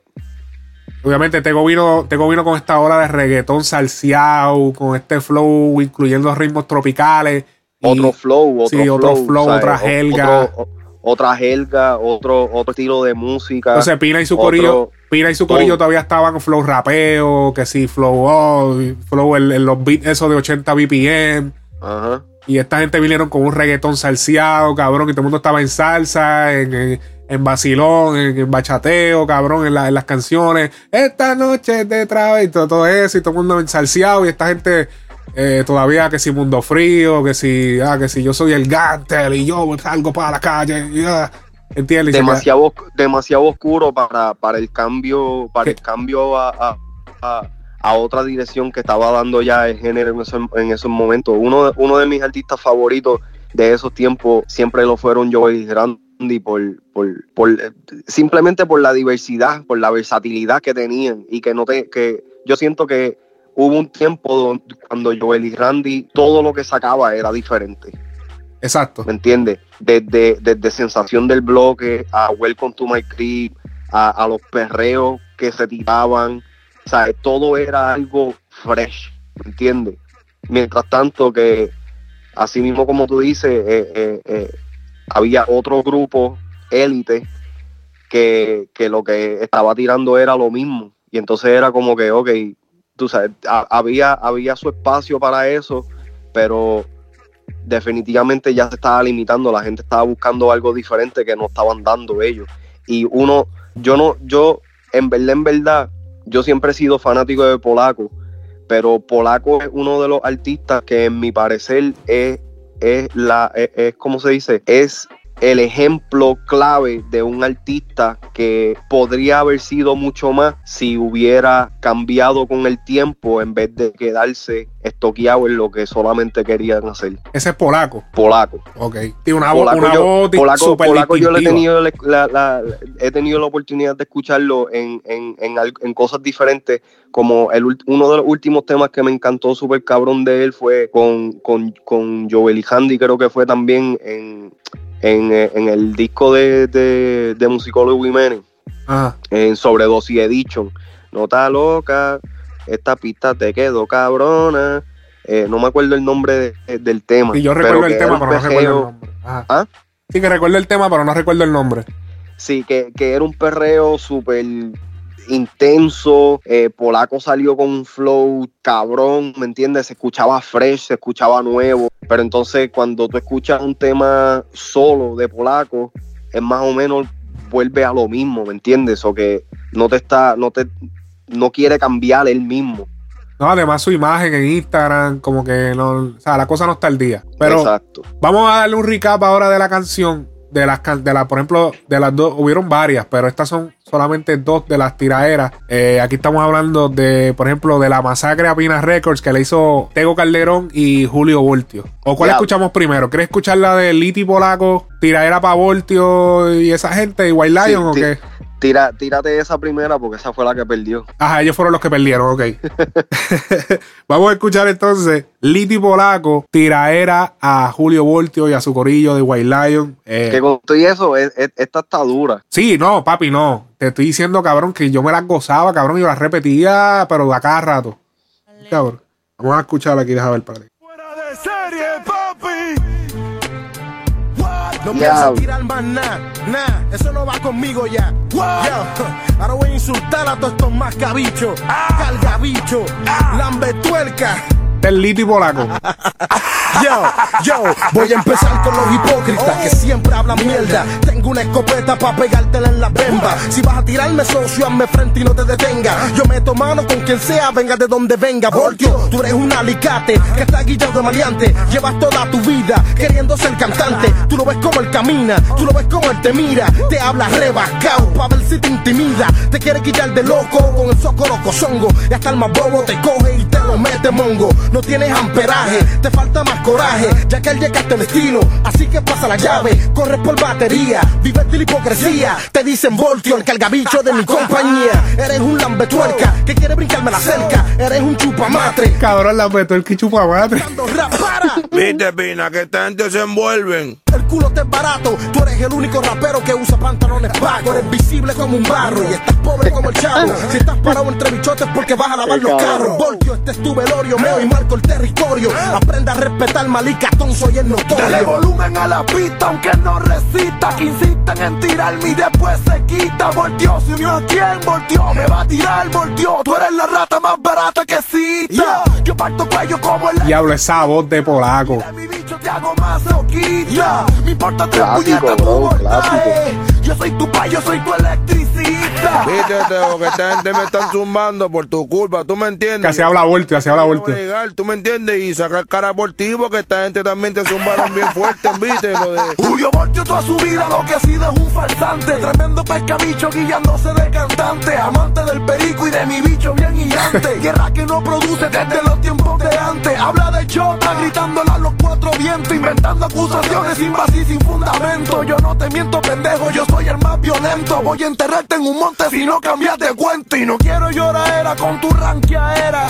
Speaker 2: Obviamente, Tego vino, Tego vino con esta ola de reggaetón salseado, con este flow, incluyendo ritmos tropicales.
Speaker 3: Otro flow, otro
Speaker 2: sí, otro
Speaker 3: flow,
Speaker 2: otra helga.
Speaker 3: otro- otra helga, otro, otro estilo de música.
Speaker 2: Entonces, Pina y su
Speaker 3: otro-
Speaker 2: corillo, Pina y su corillo todavía estaban flow rapeo, que sí, flow, oh, flow, el, el- los beats esos de 80 BPM.
Speaker 3: Ajá.
Speaker 2: Y esta gente vinieron con un reggaetón salseado, cabrón, y todo el mundo estaba en salsa, en, en, en vacilón, en, en bachateo, cabrón, en, la- en las canciones. Esta noche es de trabajo y todo, todo eso, y todo el mundo en salseado, y esta gente eh, todavía que si mundo frío, que si, ah, que si yo soy el Gantel y yo salgo para la calle, ah, ¿entiendes?
Speaker 3: Demasiado, demasiado oscuro para, para el cambio, para
Speaker 2: ¿Qué?
Speaker 3: el cambio a, a- a- a otra dirección que estaba dando ya el género en esos, en esos momentos. Uno, de- uno de mis artistas favoritos de esos tiempos siempre lo fueron Joey Randy por, por, por eh, simplemente por la diversidad, por la versatilidad que tenían y que no te, que yo siento que hubo un tiempo donde, cuando Joel y Randy todo lo que sacaba era diferente.
Speaker 2: Exacto.
Speaker 3: ¿me entiendes? Desde, desde sensación del bloque a Welcome to My Crib, a, a los perreos que se tiraban, o sea, todo era algo fresh, ¿me entiendes? Mientras tanto que, así mismo como tú dices, eh, eh, eh, había otro grupo élite que, que lo que estaba tirando era lo mismo. Y entonces era como que, ok, tú sabes, ha- había, había su espacio para eso, pero definitivamente ya se estaba limitando, la gente estaba buscando algo diferente que no estaban dando ellos. Y uno, yo no, yo, en verdad, en verdad, yo siempre he sido fanático de Polaco, pero Polaco es uno de los artistas que en mi parecer es, es la, es, es como se dice, es el ejemplo clave de un artista que podría haber sido mucho más si hubiera cambiado con el tiempo en vez de quedarse estoqueado en lo que solamente querían hacer.
Speaker 2: Ese es polaco.
Speaker 3: Polaco.
Speaker 2: Ok. Tiene una, voz
Speaker 3: Polaco,
Speaker 2: una
Speaker 3: yo,
Speaker 2: voz
Speaker 3: Polaco- Polaco yo le he tenido la, la- la- he tenido la oportunidad de escucharlo en, en, en, cosas diferentes, como el, uno de los últimos temas que me encantó súper cabrón de él fue con, con, con Joel y Handy, creo que fue también en, en, eh, en el disco de, de, de Musicólogo Women,
Speaker 2: Ajá.
Speaker 3: en Sobredosis Edition. No está loca, esta pista te quedó cabrona. Eh, no me acuerdo el nombre de- del tema.
Speaker 2: Y yo
Speaker 3: pero
Speaker 2: recuerdo el
Speaker 3: que
Speaker 2: tema, pero no recuerdo el nombre. Ajá.
Speaker 3: ¿Ah?
Speaker 2: Sí, que recuerdo el tema, pero no recuerdo el nombre.
Speaker 3: Sí, que, que era un perreo súper intenso. eh, Polaco salió con un flow cabrón, ¿me entiendes? Se escuchaba fresh, se escuchaba nuevo. Pero entonces cuando tú escuchas un tema solo de Polaco, es más o menos vuelve a lo mismo, ¿me entiendes? O que no te está, no te, no quiere cambiar él mismo.
Speaker 2: No, además su imagen en Instagram, como que no, o sea, la cosa no está al día. Pero
Speaker 3: Exacto.
Speaker 2: vamos a darle un recap ahora de la canción. De las, de la, por ejemplo, de las dos, hubieron varias, pero estas son solamente dos de las tiraderas. Eh, aquí estamos hablando de, por ejemplo, de la masacre a Pina Records que le hizo Tego Calderón y Julio Voltio. ¿O cuál escuchamos primero? ¿Quieres escuchar la de Liti Polaco, tiradera para Voltio y esa gente y White
Speaker 3: Sí,
Speaker 2: Lion o qué?
Speaker 3: Tira, tírate esa primera porque esa fue la que perdió.
Speaker 2: Ajá, ellos fueron los que perdieron, ok. Vamos a escuchar entonces Liti Polaco, tiraera a Julio Voltio y a su corillo de White Lion. Eh,
Speaker 3: Que con todo y eso, es- es- esta está dura.
Speaker 2: sí, no, papi, no. Te estoy diciendo, cabrón, que yo me las gozaba, cabrón, y las repetía, pero a cada rato. Cabrón. Vamos a escuchharla aquí, déjame ver, padre.
Speaker 7: Fuera No
Speaker 3: Ya.
Speaker 7: pienso tirar más nada, nada, eso no va conmigo ya. Yo, ahora voy a insultar a todos estos mascabichos, cargabichos,
Speaker 2: Este es Liti Polaco.
Speaker 7: Yo, yo, voy a empezar con los hipócritas que siempre hablan mierda. Tengo una escopeta para pegártela en la bemba. Si vas a tirarme socio, hazme frente y no te detenga. Yo meto mano con quien sea, venga de donde venga. Voltio, tú eres un alicate que está guillado de maleante. Llevas toda tu vida queriendo ser cantante. Tú lo ves como él camina, tú lo ves como él te mira. Te habla rebascado para ver si te intimida. Te quiere quitar de loco con el socorro cozongo. Y hasta el más bobo te coge y te lo mete mongo. No tienes amperaje, te falta más coraje, ya que él llegaste el estilo. Así que pasa la llave, corre por batería, vive de la hipocresía. Te dicen voltio, el cargabicho de mi compañía. Eres un lambetuerca que quiere brincarme la cerca. Eres un chupamatre.
Speaker 2: Cabrón, la meto el que chupa madre.
Speaker 7: Dando rap para.
Speaker 8: Viste, Pina, que gente se envuelven.
Speaker 7: El culo te es barato, tú eres el único rapero que usa pantalones pagos. Eres visible como un barro y estás pobre como el chavo. Si estás parado entre bichotes porque vas a lavar los
Speaker 3: cabrón.
Speaker 7: carros. Voltio, este es tu velorio, meo y marco el territorio. Aprenda a respetar malicatón, soy el notorio.
Speaker 8: Dale volumen a la pista, aunque no recita. Que insisten en tirarme y después se quita. Volteó, se unió a quién, volteó. Me va a tirar, volteó. Tú eres la rata más barata que exista. Yo parto cuello como el
Speaker 2: Diablo, esa voz de Polaco.
Speaker 8: Te hago más loquilla. Me importa tres
Speaker 3: Clásico,
Speaker 8: puñetas tu voltaje. Yo soy tu pa, yo soy tu electricista. Viste, Teo, que esta gente me están zumbando por tu culpa, ¿tú me entiendes?
Speaker 2: Que así habla Voltio, así habla Voltio.
Speaker 8: legal, ¿tú me entiendes? Y sacar cara por ti porque esta gente también te zumbaron bien fuerte, ¿viste? Lo de... Julio Voltio toda su vida lo que ha sido es un farsante Tremendo pescabicho guiándose de cantante Amante del perico y de mi bicho bien guiante Guerra que no produce desde los tiempos de antes Habla de chota gritándole a los cuatro Inventando acusaciones sin base y sin fundamento. Yo no te miento pendejo, yo soy el más violento. Voy a enterrarte en un monte si no cambias de cuento Y no quiero lloradera con tu ranqueadera.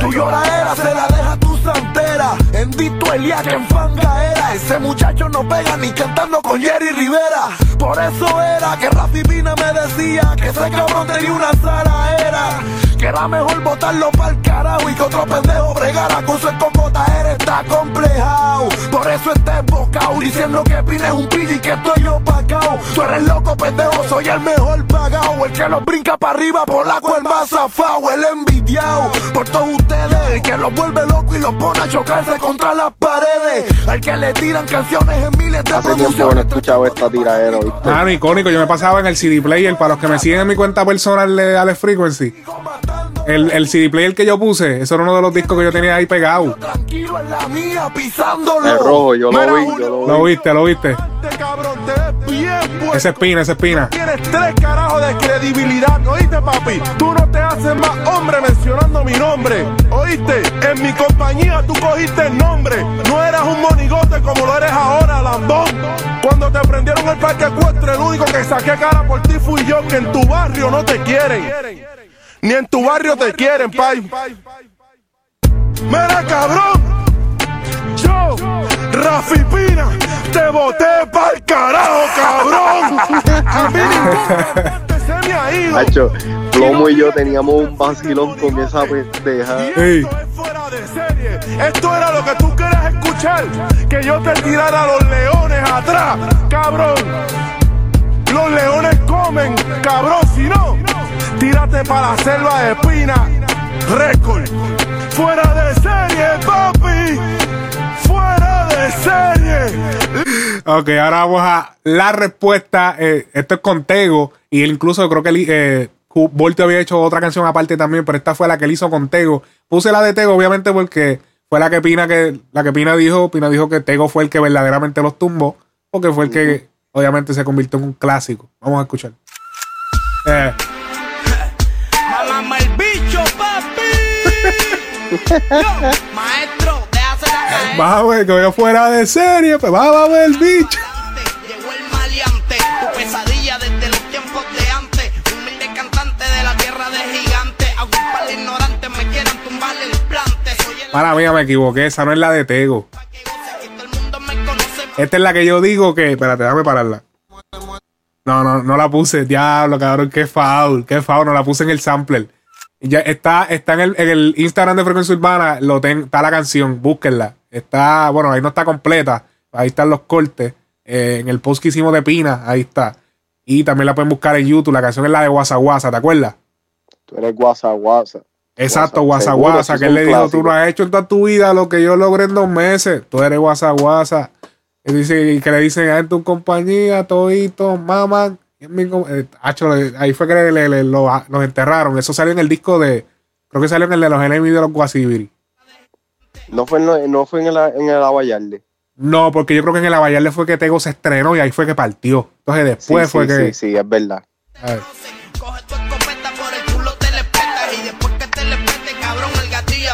Speaker 8: Tu lloradera se la deja tu santera. En Dito que en fanga era. Ese muchacho no pega ni cantando con Jerry Rivera. Por eso era que Rafi Pina me decía Que ese cabrón tenía una sala era Que era mejor botarlo pa'l carajo Y que otro pendejo bregara con su escocota Eres está complejado Por eso está embocado Diciendo que Pina es un pillo y que estoy yo pagado Tú eres loco pendejo, soy el mejor pagado El que los brinca para arriba, por la cual más zafado El envidiado por todos ustedes El que los vuelve loco y los pone a chocarse contra las paredes Al que le tiran canciones en miles de
Speaker 3: Hace tiempo que no he escuchado esta tiradera, ¿viste?
Speaker 2: Mano, icónico. Yo me pasaba en el CD Player. Para los que me siguen en mi cuenta personal de Alex Frequency. El, el CD Player que yo puse, eso era uno de los discos que yo tenía ahí pegado.
Speaker 8: Tranquilo en la mía, pisándolo
Speaker 3: El rojo, yo lo vi, yo lo
Speaker 2: Lo
Speaker 3: vi.
Speaker 2: viste, lo viste.
Speaker 7: Este.
Speaker 2: Esa espina, esa espina.
Speaker 7: Tienes tres carajos de credibilidad, ¿oíste, papi? Tú no te haces más hombre mencionando mi nombre, ¿oíste? En mi compañía tú cogiste el nombre. No eras un monigote como lo eres ahora, lambón. Cuando te prendieron el parque ecuestre, el único que saqué cara por ti fui yo, que en tu barrio no te quieren. Ni en tu barrio te quieren, pay. Mira, cabrón. Yo, Rafi Pina, te boté pa'l carajo, cabrón. A mí se me
Speaker 8: ido.
Speaker 3: Hacho, Plomo y yo teníamos un vacilón con esa pendeja.
Speaker 2: Ey.
Speaker 8: Esto es fuera de serie. Esto era lo que tú querías escuchar. Que yo te tirara a los leones atrás, cabrón. Los leones comen, cabrón. Si no, tírate para la selva de Pina. Récord. Fuera de serie, papi. Fuera de serie.
Speaker 2: Ok, ahora vamos a la respuesta. eh, esto es con Tego. Y incluso creo que eh, Voltio había hecho otra canción aparte también, pero esta fue la que él hizo con Tego. Puse la de Tego, obviamente, porque fue la que Pina que la que Pina dijo. Pina dijo que Tego fue el que verdaderamente los tumbó. Porque fue el que obviamente se convirtió en un clásico. Vamos a escuchar. Eh,
Speaker 9: maestro, déjase la caer.
Speaker 2: vas a ver que voy fuera de serie, pues va a ver el bicho.
Speaker 9: Llegó el maleante, tu pesadilla desde los tiempos de antes. Humilde cantante de la tierra de gigantes. Aunque un par de ignorantes me quieran tumbar el plante. Soy el
Speaker 2: Mala mía, me equivoqué. Esa no es la de Tego. Esta es la que yo digo que. Espérate, déjame pararla. No, no, no la puse. Diablo, cabrón, qué foul, qué foul. No la puse en el sampler. Ya está, está en el, en el Instagram de Frecuencia Urbana. Lo ten- está la canción, búsquenla. Está, bueno, ahí no está completa. Ahí están los cortes. Eh, en el post que hicimos de Pina, ahí está. Y también la pueden buscar en YouTube. La canción es la de Guasa Guasa, ¿te acuerdas?
Speaker 3: Tú eres guasa guasa.
Speaker 2: Exacto,
Speaker 3: Guasa,
Speaker 2: que él le dijo, tú no has hecho en toda tu vida lo que yo logré en dos meses. Tú eres Guasa Guasa. Y, dice, que le dicen, a tu compañía, todito, mamá. Eh, le- ahí fue que le, le- le- lo- los enterraron. Eso salió en el disco de, creo que salió en el de los enemigos de los Guasibiri.
Speaker 3: No fue en, la- no fue en el, en el.
Speaker 2: No, porque yo creo que en el Abayarle fue que Tego se estrenó y ahí fue que partió. Entonces después
Speaker 3: sí,
Speaker 2: fue
Speaker 3: sí,
Speaker 2: que...
Speaker 3: sí, sí, es verdad.
Speaker 2: a ver.
Speaker 9: Coge tu escopeta por el culo te le petas y después que te le pete, cabrón, el gatillo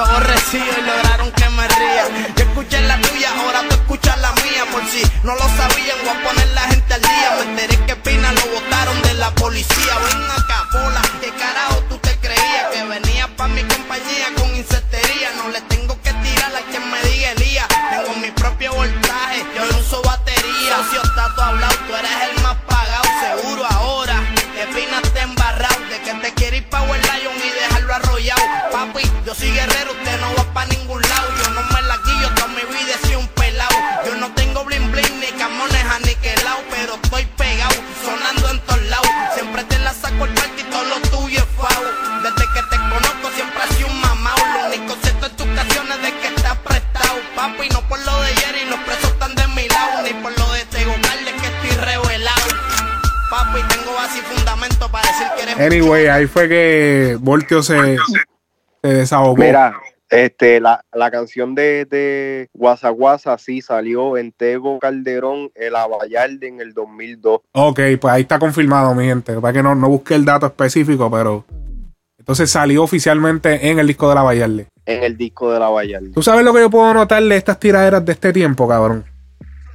Speaker 9: Yo aborrecí y lograron que me ría. Yo escuché la tuya, ahora tú escuchas la mía. Por si no lo sabían, voy a poner la gente al día. Me enteré que Pina lo botaron de la policía.
Speaker 2: Anyway, ahí fue que Voltio se, se desahogó.
Speaker 3: Mira, este, la, la canción de, de Guasa Guasa sí salió en Tego Calderón, el Abayarde en el 2002.
Speaker 2: Ok, pues ahí está confirmado, mi gente. Para que no, no busque el dato específico, pero. Entonces salió oficialmente en el disco de la Vallarle.
Speaker 3: En el disco de la Abayarde.
Speaker 2: ¿Tú sabes lo que yo puedo notar de estas tiraderas de este tiempo, cabrón?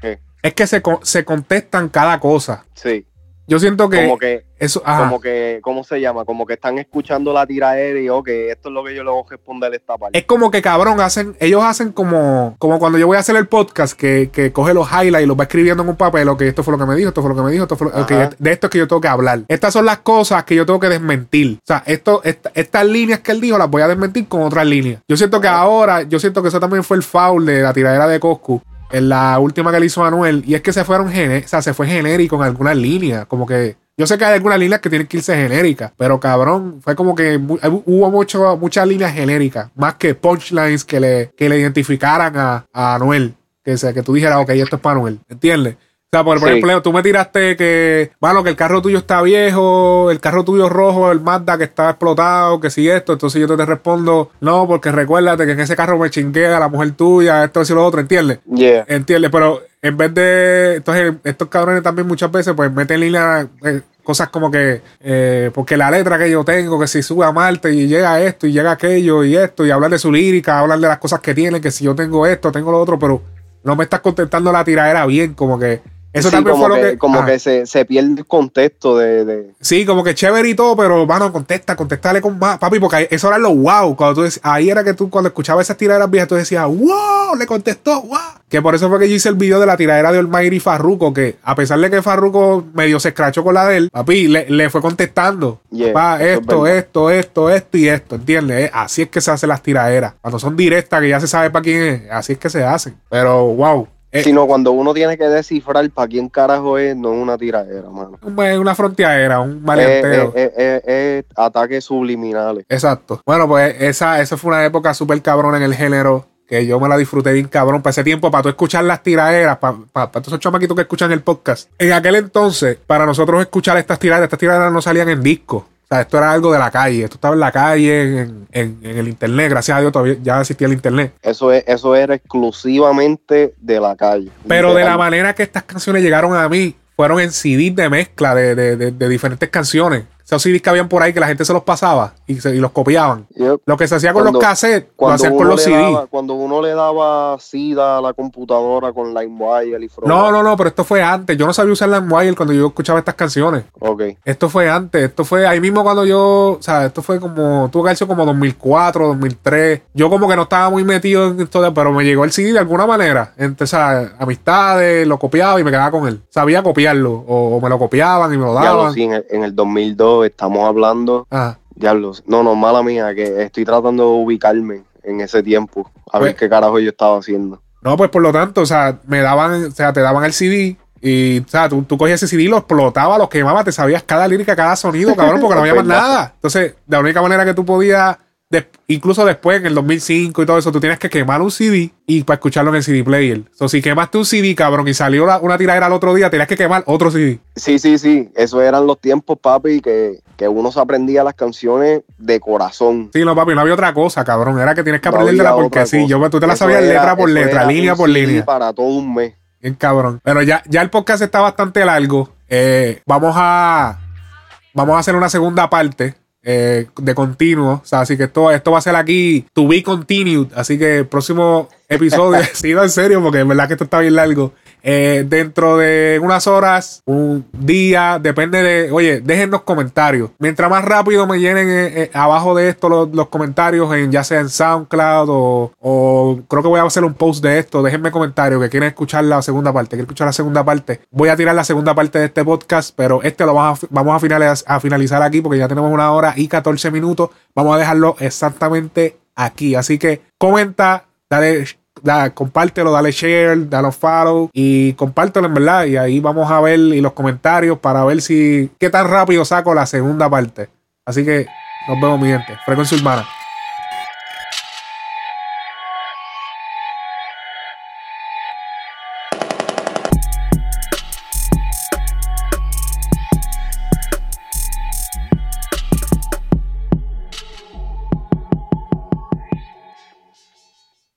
Speaker 3: ¿Qué?
Speaker 2: Es que se, se contestan cada cosa.
Speaker 3: Sí.
Speaker 2: Yo siento que.
Speaker 3: Como que,
Speaker 2: Eso, ajá.
Speaker 3: como que, ¿cómo se llama? Como que están escuchando la tiradera y, ok, esto es lo que yo le voy a responder a esta parte.
Speaker 2: Es como que cabrón, hacen, ellos hacen como, como cuando yo voy a hacer el podcast, que, que coge los highlights y los va escribiendo en un papel, ok, esto fue lo que me dijo, esto fue lo que me dijo, esto fue lo, ok,
Speaker 3: Ajá.
Speaker 2: de esto es que yo tengo que hablar. Estas son las cosas que yo tengo que desmentir. O sea, esto, esta- estas líneas que él dijo las voy a desmentir con otras líneas. Yo siento que ahora, yo siento que eso también fue el foul de la tiradera de Coscu. En la última que le hizo Manuel, y es que se fueron o sea, se fue genérico en algunas líneas. Como que yo sé que hay algunas líneas que tienen que irse genéricas, pero cabrón, fue como que hubo mucho, muchas líneas genéricas, más que punchlines que le, que le identificaran a, a Anuel. Que, sea, que tú dijeras, ok, esto es para Anuel. ¿Entiendes? Sea, por, por
Speaker 3: Sí.
Speaker 2: ejemplo, tú me tiraste que, bueno, que el carro tuyo está viejo, el carro tuyo rojo, el Mazda que está explotado, que si esto, entonces yo te respondo, no, porque recuérdate que en ese carro me chingué a la mujer tuya, esto y lo otro, ¿entiendes?
Speaker 3: Yeah.
Speaker 2: ¿Entiendes? Pero en vez de. Entonces, estos cabrones también muchas veces, pues meten en línea eh, cosas como que. eh, porque la letra que yo tengo, que si sube a Marte y llega esto y llega aquello y esto, y hablar de su lírica, hablar de las cosas que tiene, que si yo tengo esto, tengo lo otro, pero no me estás contestando la tiradera bien, como que. Eso
Speaker 3: Sí,
Speaker 2: también fue lo
Speaker 3: que,
Speaker 2: que.
Speaker 3: como que se, se pierde el contexto de, de-
Speaker 2: Sí, como que chévere y todo, pero mano, contesta, contestale con más, papi, porque eso era lo wow. Cuando tú dec- ahí era que tú, cuando escuchabas esas tiraderas viejas, tú decías, wow, le contestó, wow. Que por eso fue que yo hice el video de la tiradera de Olmairi y Farruko, que a pesar de que Farruko medio se escrachó con la de él, papi, le, le fue contestando.
Speaker 3: Yeah, es
Speaker 2: esto, esto, esto, esto y esto, ¿entiendes? Eh, Así es que se hacen las tiraderas. Cuando son directas, que ya se sabe para quién es, así es que se hacen. Pero, wow. Eh,
Speaker 3: Sino cuando uno tiene que descifrar para quién carajo es, no es una tiradera, mano.
Speaker 2: un- una fronteadera, un
Speaker 3: Es,
Speaker 2: maleanteo.
Speaker 3: es- es- es- es ataques subliminales.
Speaker 2: Exacto. Bueno, pues esa, esa fue una época súper cabrona en el género. Que yo me la disfruté bien cabrón. Para ese tiempo, para tú escuchar las tiraderas, para, para, todos esos chamaquitos que escuchan el podcast. En aquel entonces, para nosotros escuchar estas tiraderas, estas tiraderas no salían en disco. O sea, esto era algo de la calle. Esto estaba en la calle, en, en- en el internet. Gracias a Dios todavía ya existía el internet.
Speaker 3: Eso es, eso era exclusivamente de la calle.
Speaker 2: Pero de la manera que estas canciones llegaron a mí, fueron en CDs de mezcla de, de- de- de diferentes canciones. Esos CDs que habían por ahí que la gente se los pasaba y, se- y los copiaban.
Speaker 3: Yep.
Speaker 2: Lo que se hacía con
Speaker 3: Cuando-
Speaker 2: los cassettes, lo
Speaker 3: Cuando
Speaker 2: hacían con los
Speaker 3: daba, cuando uno le daba SIDA a la computadora con LimeWire y Fro-
Speaker 2: No, no, no, pero esto fue antes. Yo no sabía usar LimeWire cuando yo escuchaba estas canciones.
Speaker 3: Ok.
Speaker 2: Esto fue antes. Esto fue ahí mismo cuando yo. O sea, esto fue como. Tuvo que haber sido como 2004, 2003. Yo como que no estaba muy metido en esto, pero me llegó el CD de alguna manera. Entre esas amistades, lo copiaba y me quedaba con él. Sabía copiarlo. O, o me lo copiaban y me lo daban.
Speaker 3: sí, en el, en el 2002 estamos hablando.
Speaker 2: Ajá.
Speaker 3: Diablos. No, no, mala mía, que estoy tratando de ubicarme en ese tiempo. A ver
Speaker 2: Pues-
Speaker 3: qué carajo yo estaba haciendo.
Speaker 2: No, pues por lo tanto, o sea, me daban, o sea, te daban el CD. Y, o sea, tú, tú cogías ese CD, lo explotaba, lo quemaba, te sabías cada lírica, cada sonido, cabrón, porque no había más
Speaker 3: Verdad.
Speaker 2: nada. Entonces, la única manera que tú podías, incluso después, en el 2005 y todo eso, tú tienes que quemar un CD y para escucharlo en el CD player. Entonces, si quemaste un CD, cabrón, y salió la- una tiradera al otro día, tenías que quemar otro CD.
Speaker 3: Sí, sí, sí. Esos eran los tiempos, papi, que, que uno se aprendía las canciones de corazón.
Speaker 2: Sí, no, papi, no había otra cosa, cabrón. Era que tienes que
Speaker 3: No
Speaker 2: aprendértela
Speaker 3: había
Speaker 2: porque sí, yo, tú te la
Speaker 3: Eso
Speaker 2: sabías
Speaker 3: era-
Speaker 2: letra por letra, línea por línea.
Speaker 3: Para todo un mes.
Speaker 2: Bien cabrón. Pero ya, ya el podcast está bastante largo. Eh, vamos a. Vamos a hacer una segunda parte. Eh, de continuo. O sea, así que esto, esto va a ser aquí to be continued. Así que el próximo episodio, sí, no, en serio, porque en verdad que esto está bien largo. Eh, dentro de unas horas, un día, depende de. Oye, déjennos comentarios. Mientras más rápido me llenen eh, eh, abajo de esto los, comentarios, en, ya sea en SoundCloud o, o creo que voy a hacer un post de esto. Déjenme comentarios que quieren escuchar la segunda parte. Quieren escuchar la segunda parte. Voy a tirar la segunda parte de este podcast, pero este lo vamos a finalizar aquí porque ya tenemos una hora y 14 minutos. Vamos a dejarlo exactamente aquí. Así que comenta, dale da, compártelo, dale share, dale follow y compártelo en verdad. Y ahí vamos a ver y los comentarios para ver si qué tan rápido saco la segunda parte. Así que nos vemos, mi gente. Frecuencia Urbana.